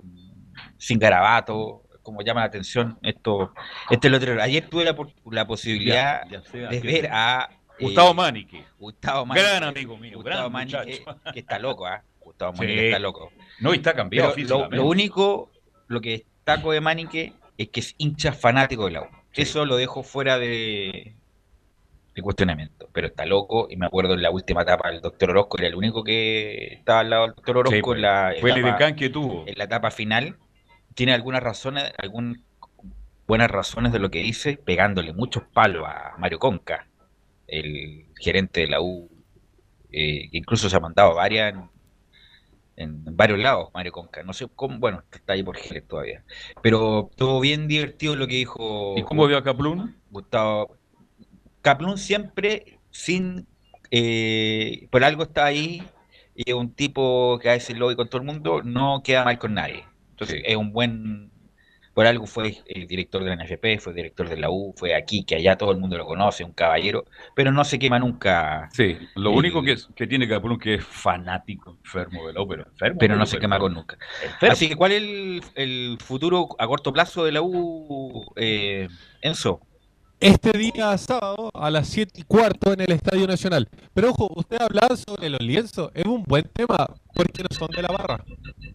sin garabato, como llama la atención esto, este letrero. Ayer tuve la, posibilidad Ya- ya sea de ver a. eh, Gustavo Manique. Gustavo Manique. Gran amigo mío, Gustavo gran Manique, muchacho. que está loco, ¿ah? Gustavo Sí. Manique está loco. No, y está cambiado lo, lo único, lo que destaco de Manique es que es hincha fanático del la U. Eso lo dejo fuera de, de cuestionamiento. Pero está loco, y me acuerdo en la última etapa del doctor Orozco, era el único que estaba al lado del doctor Orozco Sí, en la fue el etapa- edecán que tuvo. en la etapa final. Tiene algunas razones, algunas buenas razones de lo que dice, pegándole muchos palos a Mario Conca, el gerente de la U, eh, que incluso se ha mandado varias en, en varios lados, Mario Conca. No sé cómo, bueno, está ahí por Jerez todavía. Pero todo bien divertido lo que dijo. ¿Y cómo vio a Caplún? Gustavo. Caplún siempre sin. eh, por algo está ahí y es un tipo que a veces lo ve con todo el mundo, no queda mal con nadie. Entonces es un buen Por algo fue eh, director de la NFP, fue director de la U, fue aquí, que allá todo el mundo lo conoce, un caballero, pero no se quema nunca. Sí, lo el- único que, es- que tiene Capulón que es fanático, enfermo de la ópera. Enfermo, pero no pero se quema con nunca. Enfermo. Así que, ¿cuál es el, el futuro a corto plazo de la U, eh, Enzo? Este día sábado a las 7 y cuarto en el Estadio Nacional. Pero ojo, usted hablaba sobre los lienzos. Es un buen tema porque no son de la barra.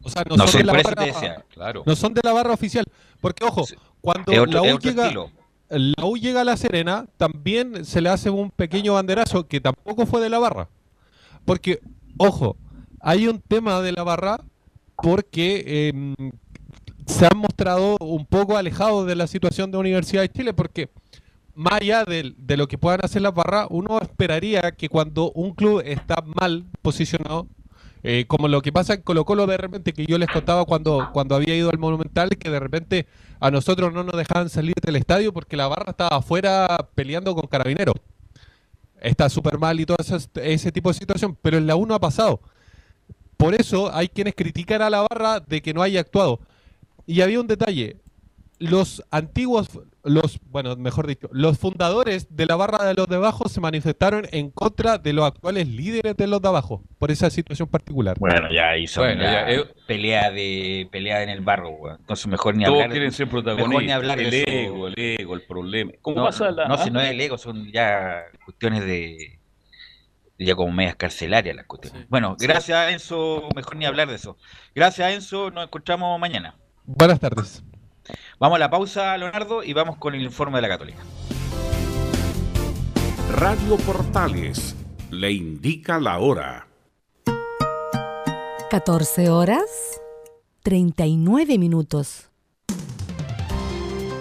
O sea, no, No son de la barra. decía, claro. No son de la barra oficial. Porque ojo, cuando Es otro- la, U llega, la U llega a La Serena, también se le hace un pequeño banderazo que tampoco fue de la barra. Porque, ojo, hay un tema de la barra porque em, se han mostrado un poco alejados de la situación de Universidad de Chile porque más allá de, lo que puedan hacer las barras, uno esperaría que cuando un club está mal posicionado, eh, como lo que pasa en Colo Colo de repente, que yo les contaba cuando, cuando había ido al Monumental, que de repente a nosotros no nos dejaban salir del estadio porque la barra estaba afuera peleando con carabineros. Está súper mal y todo ese, ese tipo de situación, pero en la 1 ha pasado. Por eso hay quienes critican a la barra de que no haya actuado. Y había un detalle. Los antiguos, los, bueno, mejor dicho, los fundadores de la barra de los de abajo se manifestaron en contra de los actuales líderes de los de abajo, por esa situación particular. Bueno, ya hizo Bueno, una ya, eh. pelea de pelea en el barro, weón. Entonces mejor ni Todos hablar. quieren ser mejor ni protagonistas. hablar El de eso. ego, el ego, el problema. ¿Cómo no, pasa la- no, ah? si no es el ego, son ya cuestiones de ya como medias carcelarias las cuestiones. Bueno, gracias Enzo, mejor ni hablar de eso. Gracias Enzo, nos encontramos mañana. Buenas tardes. Vamos a la pausa, Leonardo, y vamos con el informe de la Católica. Radio Portales le indica la hora. 14 horas 39 minutos.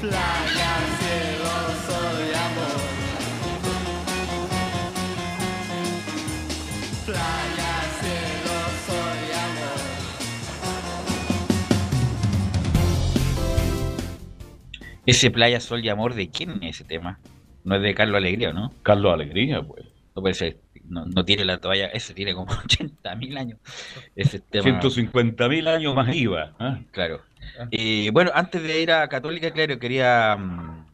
playa, cielo, sol y amor. Playa, cielo, sol y amor. Ese playa, sol y amor, ¿de quién es ese tema? No es de Carlos Alegría, ¿no? Carlos Alegría, pues. No puede. No, no, tiene la toalla, ese tiene como 80.000 años. Ese tema. 150.000 años más IVA. ¿eh? ¿ah? Claro. Eh, bueno, antes de ir a Católica, claro, quería. mm,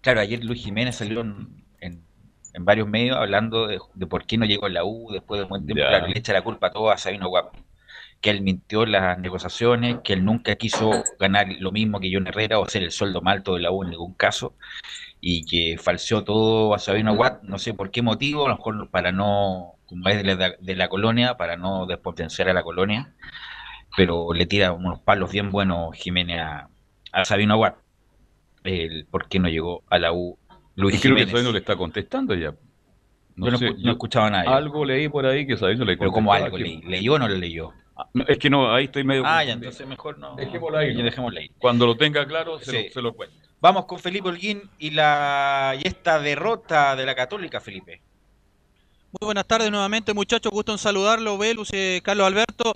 Claro, ayer Luis Jiménez salió en, en- en varios medios hablando de, de por qué no llegó a la U después de un buen tiempo. Ya. Claro, le echa la culpa a todo a Sabino Guapo. Que él mintió las negociaciones, que él nunca quiso ganar lo mismo que John Herrera o ser el sueldo más alto de la U en ningún caso. Y que falseó todo a Sabino Watt, no sé por qué motivo, a lo mejor para no, como es de la, de la colonia, para no despotenciar a la colonia pero le tira unos palos bien buenos Jiménez a, a Sabino Aguad. El por qué no llegó a la U Luis Y creo que. Sabino le está contestando ya. Yo no escu- no escuchaba nada. Algo leí por ahí que Sabino le Pero como algo que- leí. ¿Leyó o no lo leyó? Ah, no, Es que no, ahí estoy medio. Ah, ya, entonces mejor no. Dejémoslo ahí. ¿no? dejémoslo ahí. Cuando lo tenga claro, se, Sí. lo, se lo cuento. Vamos con Felipe Holguín y la y esta derrota de la Católica, Felipe. Muy buenas tardes nuevamente, muchachos. Gusto en saludarlo, Velus, eh, Carlos Alberto.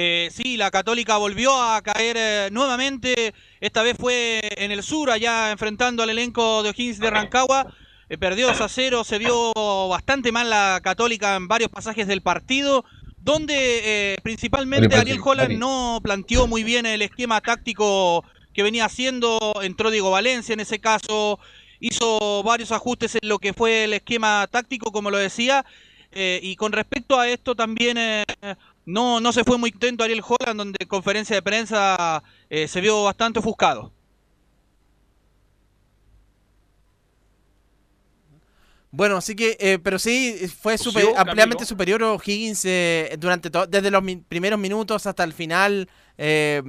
Eh, sí, la Católica volvió a caer eh, nuevamente. Esta vez fue en el sur, allá enfrentando al elenco de O'Higgins de Rancagua. Eh, perdió 2 a 0. Se vio bastante mal la Católica en varios pasajes del partido. Donde principalmente Ariel Holland no planteó muy bien el esquema táctico que venía haciendo. Entró Diego Valencia en ese caso. Hizo varios ajustes en lo que fue el esquema táctico, como lo decía. Eh, y con respecto a esto también eh, no, no se fue muy contento Ariel Holland, donde en conferencia de prensa eh, se vio bastante ofuscado. Bueno, así que, eh, pero sí, fue super- ampliamente superior O'Higgins eh, durante todo, desde los mi- primeros minutos hasta el final. Eh,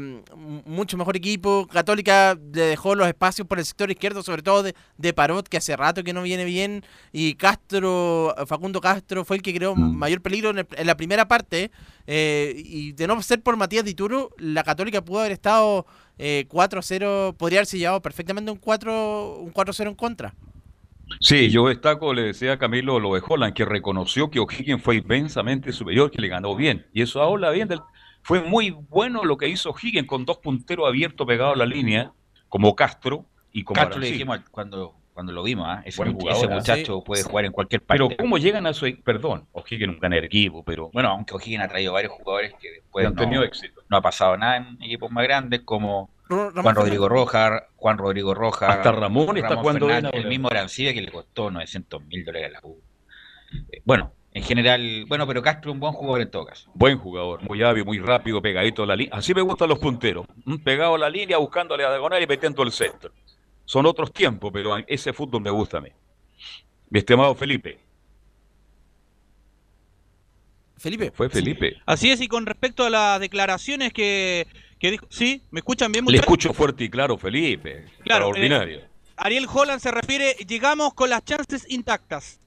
mucho mejor equipo. Católica le dejó los espacios por el sector izquierdo, sobre todo de, de Parot, que hace rato que no viene bien. Y Castro, Facundo Castro, fue el que creó mayor peligro en, el- en la primera parte. eh, y de no ser por Matías Dituro, la Católica pudo haber estado eh, 4-0, podría haberse llevado perfectamente un 4 un 4-0 en contra. Sí, yo destaco, le decía a Camilo lo de Holland, que reconoció que O'Higgins fue inmensamente superior, que le ganó bien. Y eso habla bien del. Fue muy bueno lo que hizo O'Higgins con dos punteros abiertos pegados a la línea, como Castro y como Castro le dijimos cuando, cuando lo vimos, ¿ah? ese, ¿ah? muchacho Sí. puede jugar en cualquier parte. Pero ¿cómo llegan a su... Perdón, O'Higgins un gran equipo, pero... Bueno, aunque O'Higgins ha traído varios jugadores que después han no, tenido éxito. no ha pasado nada en equipos más grandes como Ramón Juan Rodrigo. Rojas, Juan Rodrigo Rojas, Hasta Ramón está jugando bien Fernández, el mismo Arancibia que le costó 900 mil dólares a la U. Eh, Bueno, en general, bueno, pero Castro es un buen jugador en todo caso. Buen jugador, muy hábil, muy rápido, pegadito a la línea. Así me gustan los punteros. ¿m? Pegado a la línea, buscándole a diagonal y metiendo el centro. Son otros tiempos, pero ese fútbol me gusta a mí. Mi estimado Felipe. Felipe. Fue Felipe. Así es, y con respecto a las declaraciones que, que dijo... ¿Sí? ¿Me escuchan bien, Le escucho fuerte y claro, Felipe. Claro, Extraordinario. Ariel Holland se refiere, llegamos con las chances intactas.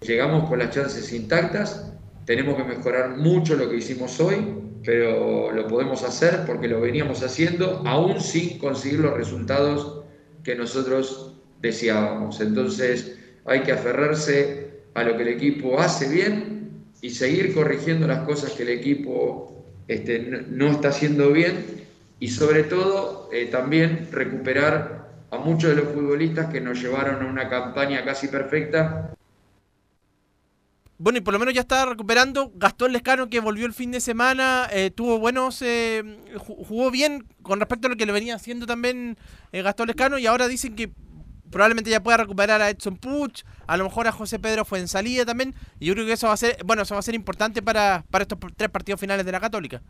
Llegamos con las chances intactas, tenemos que mejorar mucho lo que hicimos hoy, pero lo podemos hacer porque lo veníamos haciendo aún sin conseguir los resultados que nosotros deseábamos. Entonces hay que aferrarse a lo que el equipo hace bien y seguir corrigiendo las cosas que el equipo este, no está haciendo bien y sobre todo eh, también recuperar a muchos de los futbolistas que nos llevaron a una campaña casi perfecta Bueno, y por lo menos ya está recuperando. Gastón Lescano, que volvió el fin de semana, eh, tuvo buenos. eh, ju- jugó bien con respecto a lo que le venía haciendo también eh, Gastón Lescano. Y ahora dicen que probablemente ya pueda recuperar a Edson Puch, a lo mejor a José Pedro fue en salida también. Y yo creo que eso va a ser, bueno, eso va a ser importante para, para estos tres partidos finales de la Católica.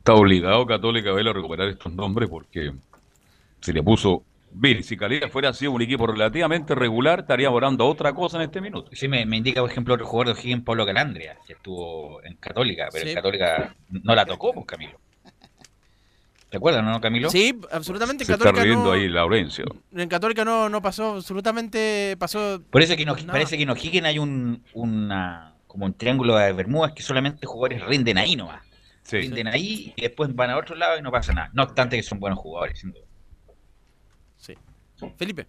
Está obligado Católica a a recuperar estos nombres porque se le puso. Bien, si Calera fuera sido un equipo relativamente regular, estaría orando otra cosa en este minuto. Sí, me, me indica, por ejemplo, otro jugador de O'Higgins, Pablo Calandria, que estuvo en Católica, pero Sí. en Católica no la tocó, pues, Camilo. ¿Te acuerdas, no, Camilo? Sí, absolutamente. Se está Católica riendo no- ahí Laurencio. En Católica no, no pasó absolutamente. Pasó. Por eso que nada. parece que en O'Higgins hay un, una, como un triángulo de Bermudas que solamente jugadores rinden ahí nomás. Sí. Rinden ahí y después van a otro lado y no pasa nada. No obstante que son buenos jugadores, sin duda. Felipe.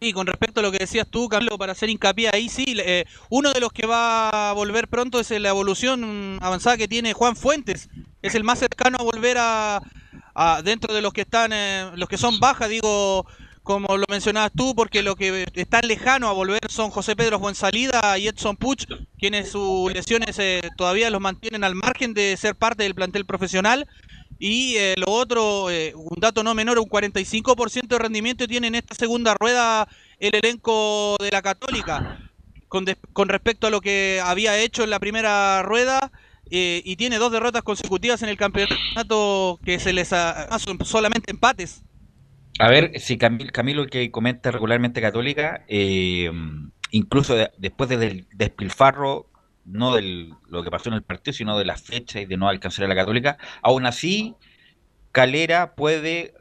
Y con respecto a lo que decías tú, Camilo, para hacer hincapié ahí, sí, eh, uno de los que va a volver pronto es la evolución avanzada que tiene Juan Fuentes, es el más cercano a volver a, a- dentro de los que están, eh, los que son bajas, digo, como lo mencionabas tú, porque lo que están lejano a volver son José Pedro Buensalida y Edson Puch, quienes sus lesiones eh, todavía los mantienen al margen de ser parte del plantel profesional. Y eh, lo otro, eh, un dato no menor, un 45% de rendimiento tiene en esta segunda rueda el elenco de la Católica, con, des- con respecto a lo que había hecho en la primera rueda, eh, y tiene dos derrotas consecutivas en el campeonato que se les ha, solamente empates. A ver, si Camil- Camilo, que comenta regularmente Católica, incluso de- después del despilfarro, no de lo que pasó en el partido, sino de la fecha y de no alcanzar a la Católica, aún así, Calera puede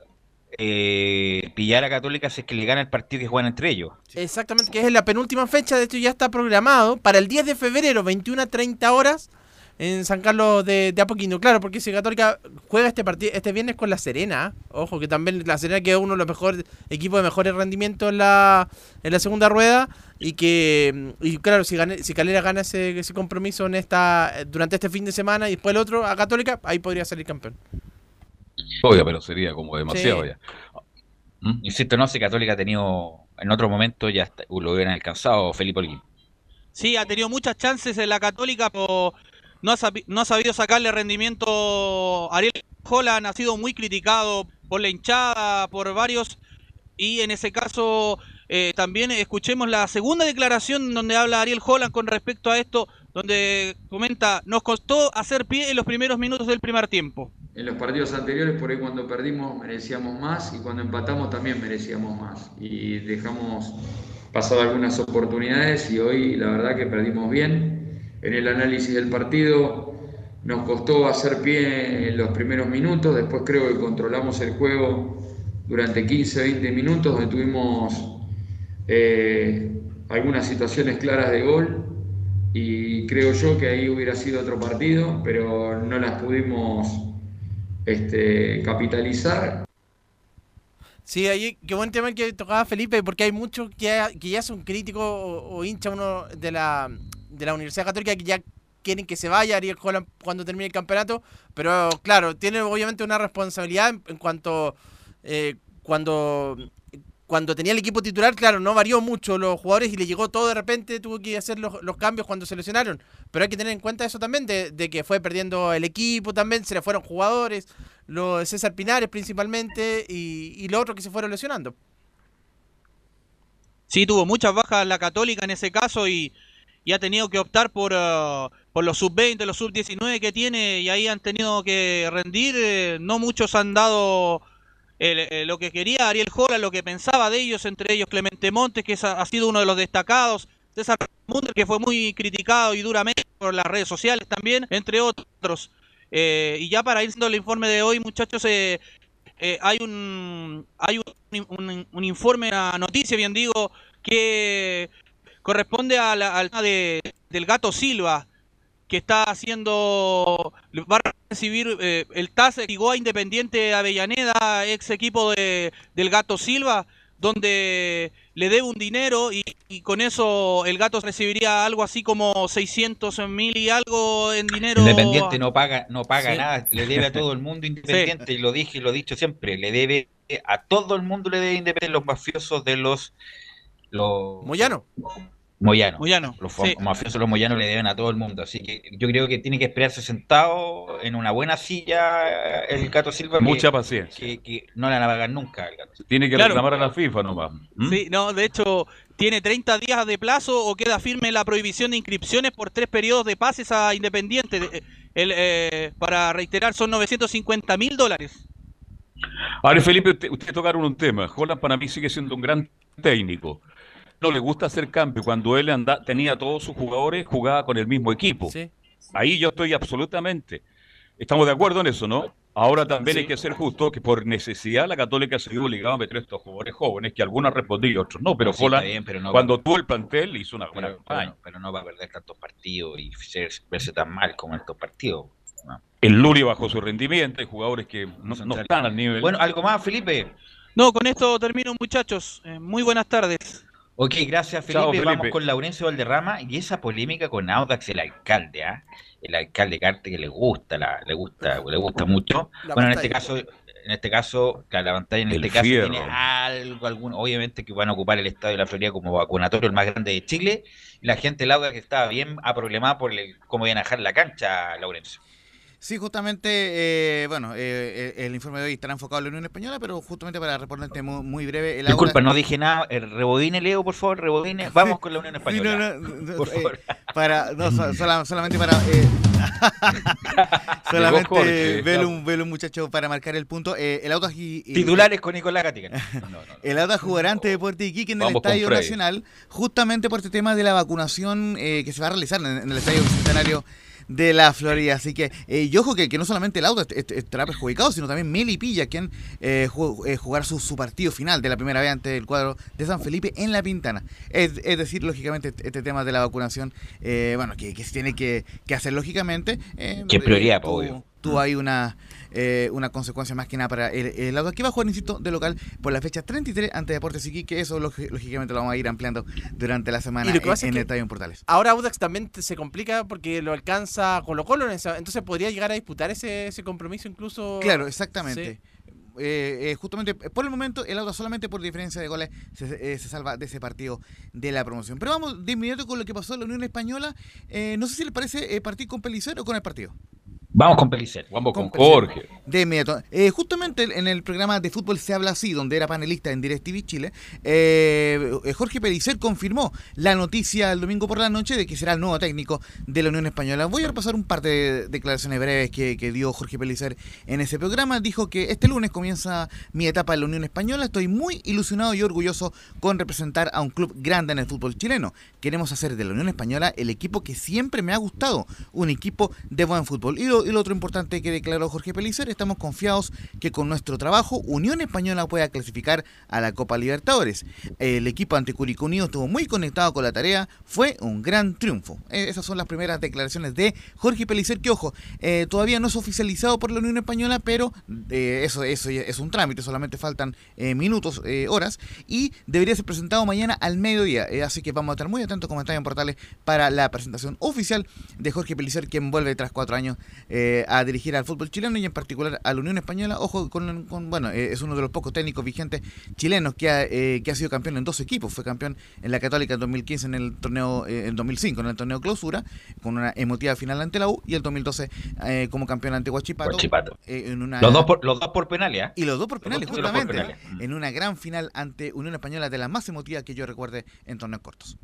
eh, pillar a Católica si es que le gana el partido que juegan entre ellos. Exactamente, que es la penúltima fecha, de hecho ya está programado para el 10 de febrero, 21 a 30 horas, en San Carlos de, de Apoquindo. Claro, porque si Católica juega este partido este viernes con La Serena, ojo, que también La Serena que es uno de los mejores equipos de mejores rendimientos en la, en la segunda rueda, y que, y claro, si, gane- si Calera gana ese, ese compromiso en esta durante este fin de semana y después el otro a Católica, ahí podría salir campeón. Oiga, pero sería como demasiado Sí. ya. ¿Mm? Insisto, no, si Católica ha tenido en otro momento ya está- lo hubieran alcanzado Felipe Holguín. Sí, ha tenido muchas chances en la Católica, pero no ha, sabi- no sabido sacarle rendimiento. Ariel Holland ha sido muy criticado por la hinchada, por varios. Y en ese caso, eh, también escuchemos la segunda declaración donde habla Ariel Holland con respecto a esto, donde comenta, nos costó hacer pie en los primeros minutos del primer tiempo. En los partidos anteriores, por ahí cuando perdimos merecíamos más y cuando empatamos también merecíamos más. Y dejamos pasar algunas oportunidades y hoy la verdad que perdimos bien. En el análisis del partido nos costó hacer pie en los primeros minutos, después creo que controlamos el juego durante 15, 20 minutos donde tuvimos eh, algunas situaciones claras de gol y creo yo que ahí hubiera sido otro partido, pero no las pudimos este, capitalizar. Sí, ahí, qué buen tema que tocaba Felipe, porque hay muchos que ya son críticos o, o hincha uno de la, de la Universidad Católica que ya quieren que se vaya Ariel Holland cuando termine el campeonato, pero claro, tiene obviamente una responsabilidad en, cuanto eh, cuando cuando tenía el equipo titular, claro, no varió mucho los jugadores y le llegó todo de repente, tuvo que hacer los, cambios cuando se lesionaron. Pero hay que tener en cuenta eso también, de, que fue perdiendo el equipo también, se le fueron jugadores, los César Pinares principalmente, y los otros que se fueron lesionando. Sí, tuvo muchas bajas la Católica en ese caso y, y ha tenido que optar por, eh, por los sub-20, los sub-19 que tiene y ahí han tenido que rendir. eh, no muchos han dado el- eh, lo que quería Ariel Holland, lo que pensaba de ellos, entre ellos Clemente Montes, que ha sido uno de los destacados. César Munder, que fue muy criticado y duramente por las redes sociales también, entre otros. Eh, y ya para ir siendo el informe de hoy, muchachos, eh, eh, hay un hay un, un- un informe, una noticia, bien digo, que corresponde a la- al tema de, del gato Silva, que está haciendo, va a recibir eh, el TAS, llegó a Independiente Avellaneda, ex equipo de, del gato Silva, donde le debe un dinero y, y con eso el gato recibiría algo así como 600 mil y algo en dinero. Independiente no paga, no paga Sí. nada, le debe a todo el mundo Independiente, y lo dije y lo he dicho siempre, le debe a todo el mundo le debe Independiente los mafiosos de los los Moyano. Moyano. Moyano, Los sí. mafiosos los Moyanos le deben a todo el mundo, así que yo creo que tiene que esperarse sentado en una buena silla el Gato Silva. que- Mucha paciencia. Que, que no la van a pagar nunca el Gato Silva. Tiene que Claro. reclamar a la FIFA nomás. ¿Mm? Sí, no, de hecho, tiene 30 días de plazo o queda firme la prohibición de inscripciones por tres periodos de pases a Independiente. De- el, eh, para reiterar, son 950 mil dólares. Ahora, Felipe, usted, usted tocaron un tema. Holland para mí sigue siendo un gran técnico. No le gusta hacer cambio. Cuando él anda, tenía a todos sus jugadores, jugaba con el mismo equipo. Ahí yo estoy absolutamente. Estamos de acuerdo en eso, ¿no? Ahora también hay que ser justo que por necesidad la Católica se vio obligada a meter a estos jugadores jóvenes, que algunos respondían y otros no. Pero Sí, Holland, está bien, pero no- cuando tuvo el plantel, hizo una buena Pero, campaña. pero- pero no va a perder tantos partidos y ser- verse tan mal como estos partidos. No. El Luli bajó su rendimiento, hay jugadores que no, no están al nivel. Bueno, algo más, Felipe. No, con esto termino, muchachos. Eh, muy buenas tardes. Ok, gracias Felipe. Chao, Felipe. Vamos con Laurencio Valderrama y esa polémica con Audax, el alcalde. ¿ah? el alcalde Carte que le gusta, la, le gusta, le gusta mucho. La bueno, en este caso, en este caso, claro, la pantalla en El este caso tiene algo, algún, obviamente que van a ocupar el estadio de la Florida como vacunatorio el más grande de Chile. Y la gente lauda que estaba bien aproblemada por el, cómo iban a dejar la cancha, Laurencio. Sí, justamente, eh, bueno, eh, el informe de hoy estará enfocado en la Unión Española, pero justamente para responderte muy, muy breve, el Disculpa, no dije nada. eh, Rebobine, Leo, por favor, rebobine. Vamos con la Unión Española. no, no, no, por eh, favor. para, no, so- sola- solamente para. eh, solamente velo un, velo un muchacho para marcar el punto. Eh, el Audax y- y- Titulares con Nicolás Gatica. No, no, no. El Audax jugará ante Deportes Iquique en el Estadio. Nacional, justamente por este tema de la vacunación eh, que se va a realizar en, en el Estadio Bicentenario de la Florida. Así que, eh, y ojo que, que no solamente el est- est- estará perjudicado, sino también Melipilla, quien eh, ju- eh, jugará su, su partido final de la primera vez ante el cuadro de San Felipe en La Pintana. Es, es decir, lógicamente, este, este tema de la vacunación, eh, bueno, que, que se tiene que, que hacer lógicamente. eh, Que prioridad, tú- obvio. Tú hay una, eh, una consecuencia más que nada para el, el Audax que va a jugar, insisto, de local por la fecha 33 ante Deportes Iquique, que eso lógi- lógicamente lo vamos a ir ampliando durante la semana que en, en el Estadio en Portales. Ahora Audax también se complica porque lo alcanza Colo Colo, en esa- entonces podría llegar a disputar ese, ese compromiso incluso. Claro, exactamente. Sí. Eh, eh, justamente eh, por el momento el Audax solamente por diferencia de goles se, eh, se salva de ese partido de la promoción. Pero vamos de inmediato con lo que pasó en la Unión Española. Eh, no sé si le parece partir con Pelicero o con el partido. Vamos con Pelicer. Vamos con Pelicero. Jorge. De inmediato. Eh, justamente en el programa de fútbol se habla así, donde era panelista en DirecTV Chile, eh, eh, Jorge Pellicer confirmó la noticia el domingo por la noche de que será el nuevo técnico de la Unión Española. Voy a repasar un par de declaraciones breves que, que dio Jorge Pellicer en ese programa. Dijo que este lunes comienza mi etapa en la Unión Española. Estoy muy ilusionado y orgulloso con representar a un club grande en el fútbol chileno. Queremos hacer de la Unión Española el equipo que siempre me ha gustado, un equipo de buen fútbol. Y lo, y lo otro importante que declaró Jorge Pellicer, estamos confiados que con nuestro trabajo Unión Española pueda clasificar a la Copa Libertadores. El equipo ante Curicó estuvo muy conectado con la tarea, fue un gran triunfo. Eh, esas son las primeras declaraciones de Jorge Pellicer, que ojo, eh, todavía no es oficializado por la Unión Española, pero eh, eso, eso es un trámite, solamente faltan eh, minutos, horas, y debería ser presentado mañana al mediodía. Así que vamos a estar muy atentos, como están en portales, para la presentación oficial de Jorge Pellicer, quien vuelve tras cuatro años eh, a dirigir al fútbol chileno y en particular a la Unión Española. Ojo, con, con- bueno, eh, es uno de los pocos técnicos vigentes chilenos que ha, eh, que ha sido campeón en dos equipos. Fue campeón en la Católica en 2015 en el torneo, eh, en 2005 en el torneo clausura, con una emotiva final ante la U, y el 2012 eh, como campeón ante Huachipato. Huachipato. eh, en una, Los dos por, los dos por penales, ¿ah? y los dos por penales, por justamente. penales. En una gran final ante Unión Española de las más emotivas que yo recuerde en torneos cortos.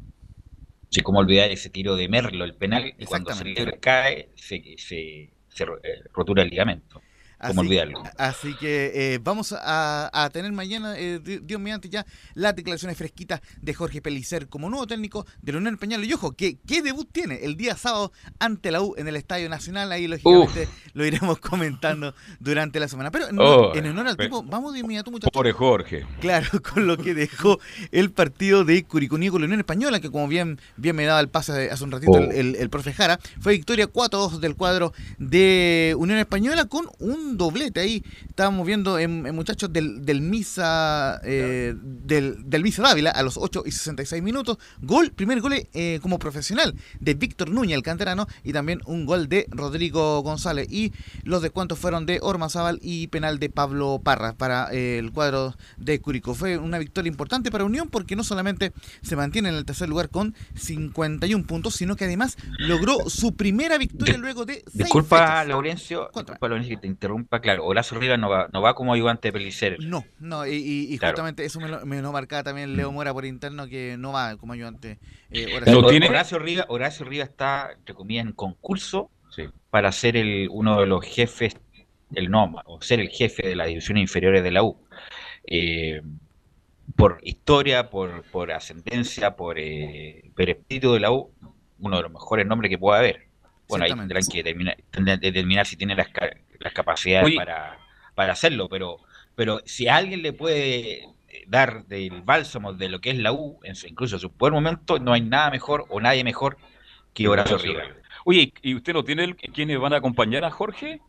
Sí, como olvidar ese tiro de Merlo, el penal, y cuando se le cae, se, se, se eh, rotura el ligamento. Como Así- olvidarlo. Así que eh, vamos a, a tener mañana, eh, di- Dios mediante, ya las declaraciones fresquitas de Jorge Pellicer como nuevo técnico de la Unión Española. Y ojo, ¿qué, ¿qué debut tiene? El día sábado ante la U en el Estadio Nacional. Ahí, lógicamente, lo iremos comentando durante la semana. Pero en, Oh, en honor al tipo, vamos de inmediato, muchachos. Pobre Jorge. Claro, con lo que dejó el partido de Curicuní con la Unión Española, que como bien, bien me daba el pase hace un ratito Oh. el, el- el profe Jara, fue victoria 4-2 del cuadro de Unión Española con un doblete ahí. Estábamos viendo en, en muchachos del, del Misa eh, del, del Misa Dávila a los 8 y 66 minutos. Gol, primer gol eh, como profesional de Víctor Núñez, el canterano, y también un gol de Rodrigo González. Y los descuentos fueron de Ormazábal y penal de Pablo Parra para eh, el cuadro de Curicó. Fue una victoria importante para Unión porque no solamente se mantiene en el tercer lugar con 51 puntos, sino que además logró su primera victoria luego de seis Disculpa, fechas. Laurencio, disculpa, Laurencio, que te interrumpa. Claro, Horacio Rivas no va, no va como ayudante de Pellicer. No, no, y, y- y Claro. justamente eso me lo, me lo marcaba también Leo Mora por interno que no va como ayudante. eh, Pero sí. Horacio Rivas, Horacio Rivas está, entre comillas, en concurso para ser el, uno de los jefes, el NOMA, o ser el jefe de las divisiones inferiores de la U. Eh, por historia, por, por ascendencia, por, eh, por espíritu de la U, uno de los mejores nombres que pueda haber. Bueno, ahí tendrán que determinar, tendrán que determinar si tiene las, las capacidades Oye. para, para hacerlo, pero, pero si alguien le puede dar del bálsamo de lo que es la U, en su, incluso en su buen momento, no hay nada mejor o nadie mejor que Horacio Rivas. Oye, ¿y usted no tiene el- quiénes van a acompañar a Jorge?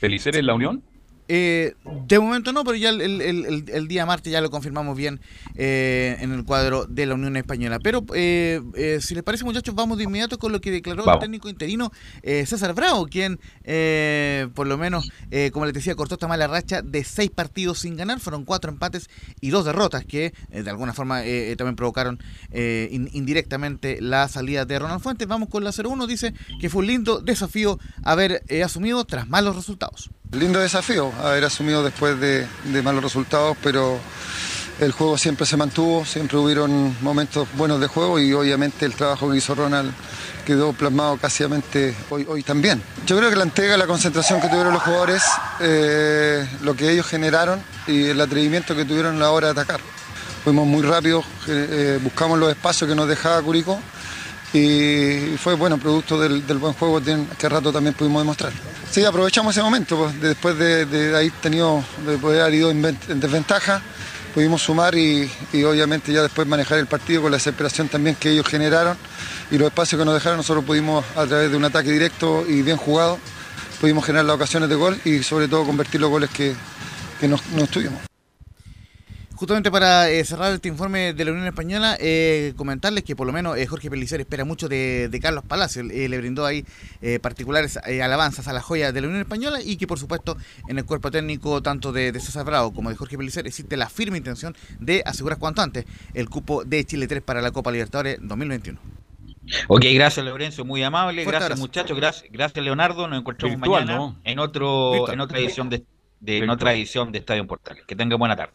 ¿Pelicer en la Unión? Eh, de momento no, pero ya el, el- el- el día martes ya lo confirmamos bien eh, en el cuadro de la Unión Española. Pero eh, eh, si les parece, muchachos, vamos de inmediato con lo que declaró el técnico interino eh, César Bravo, quien, eh, por lo menos, como les decía, cortó esta mala racha de seis partidos sin ganar. Fueron cuatro empates y dos derrotas que de alguna forma también provocaron eh, in- indirectamente la salida de Ronald Fuentes. Vamos con la 0-1. Dice que fue un lindo desafío haber asumido tras malos resultados. Lindo desafío haber asumido después de, malos resultados, pero el juego siempre se mantuvo, siempre hubieron momentos buenos de juego y obviamente el trabajo que hizo Ronald quedó plasmado casi hoy, también. Yo creo que la entrega, la concentración que tuvieron los jugadores, eh, lo que ellos generaron y el atrevimiento que tuvieron a la hora de atacar. Fuimos muy rápidos, eh, buscamos los espacios que nos dejaba Curicó y fue bueno producto del, buen juego que rato también pudimos demostrar. Sí, aprovechamos ese momento, pues, de- después de, de haber tenido, de poder haber ido en, ven- en desventaja, pudimos sumar y, y obviamente ya después manejar el partido con la desesperación también que ellos generaron y los espacios que nos dejaron nosotros pudimos a través de un ataque directo y bien jugado, pudimos generar las ocasiones de gol y sobre todo convertir los goles que, que nos, nos tuvimos. Justamente para eh, cerrar este informe de la Unión Española, eh, comentarles que por lo menos eh, Jorge Pellicer espera mucho de, de Carlos Palacio. Eh, le brindó ahí eh, particulares eh, alabanzas a la joya de la Unión Española y que por supuesto en el cuerpo técnico tanto de, de César Bravo como de Jorge Pellicer existe la firme intención de asegurar cuanto antes el cupo de Chile 3 para la Copa Libertadores 2021. Ok, gracias Lorenzo, muy amable, Fuerte gracias abrazo. muchachos, gracias, gracias Leonardo, nos encontramos Virtual, mañana ¿no? en otro, Virtual. en otra edición de, de- en otra edición de Estadio Portal. Que tengan buena tarde.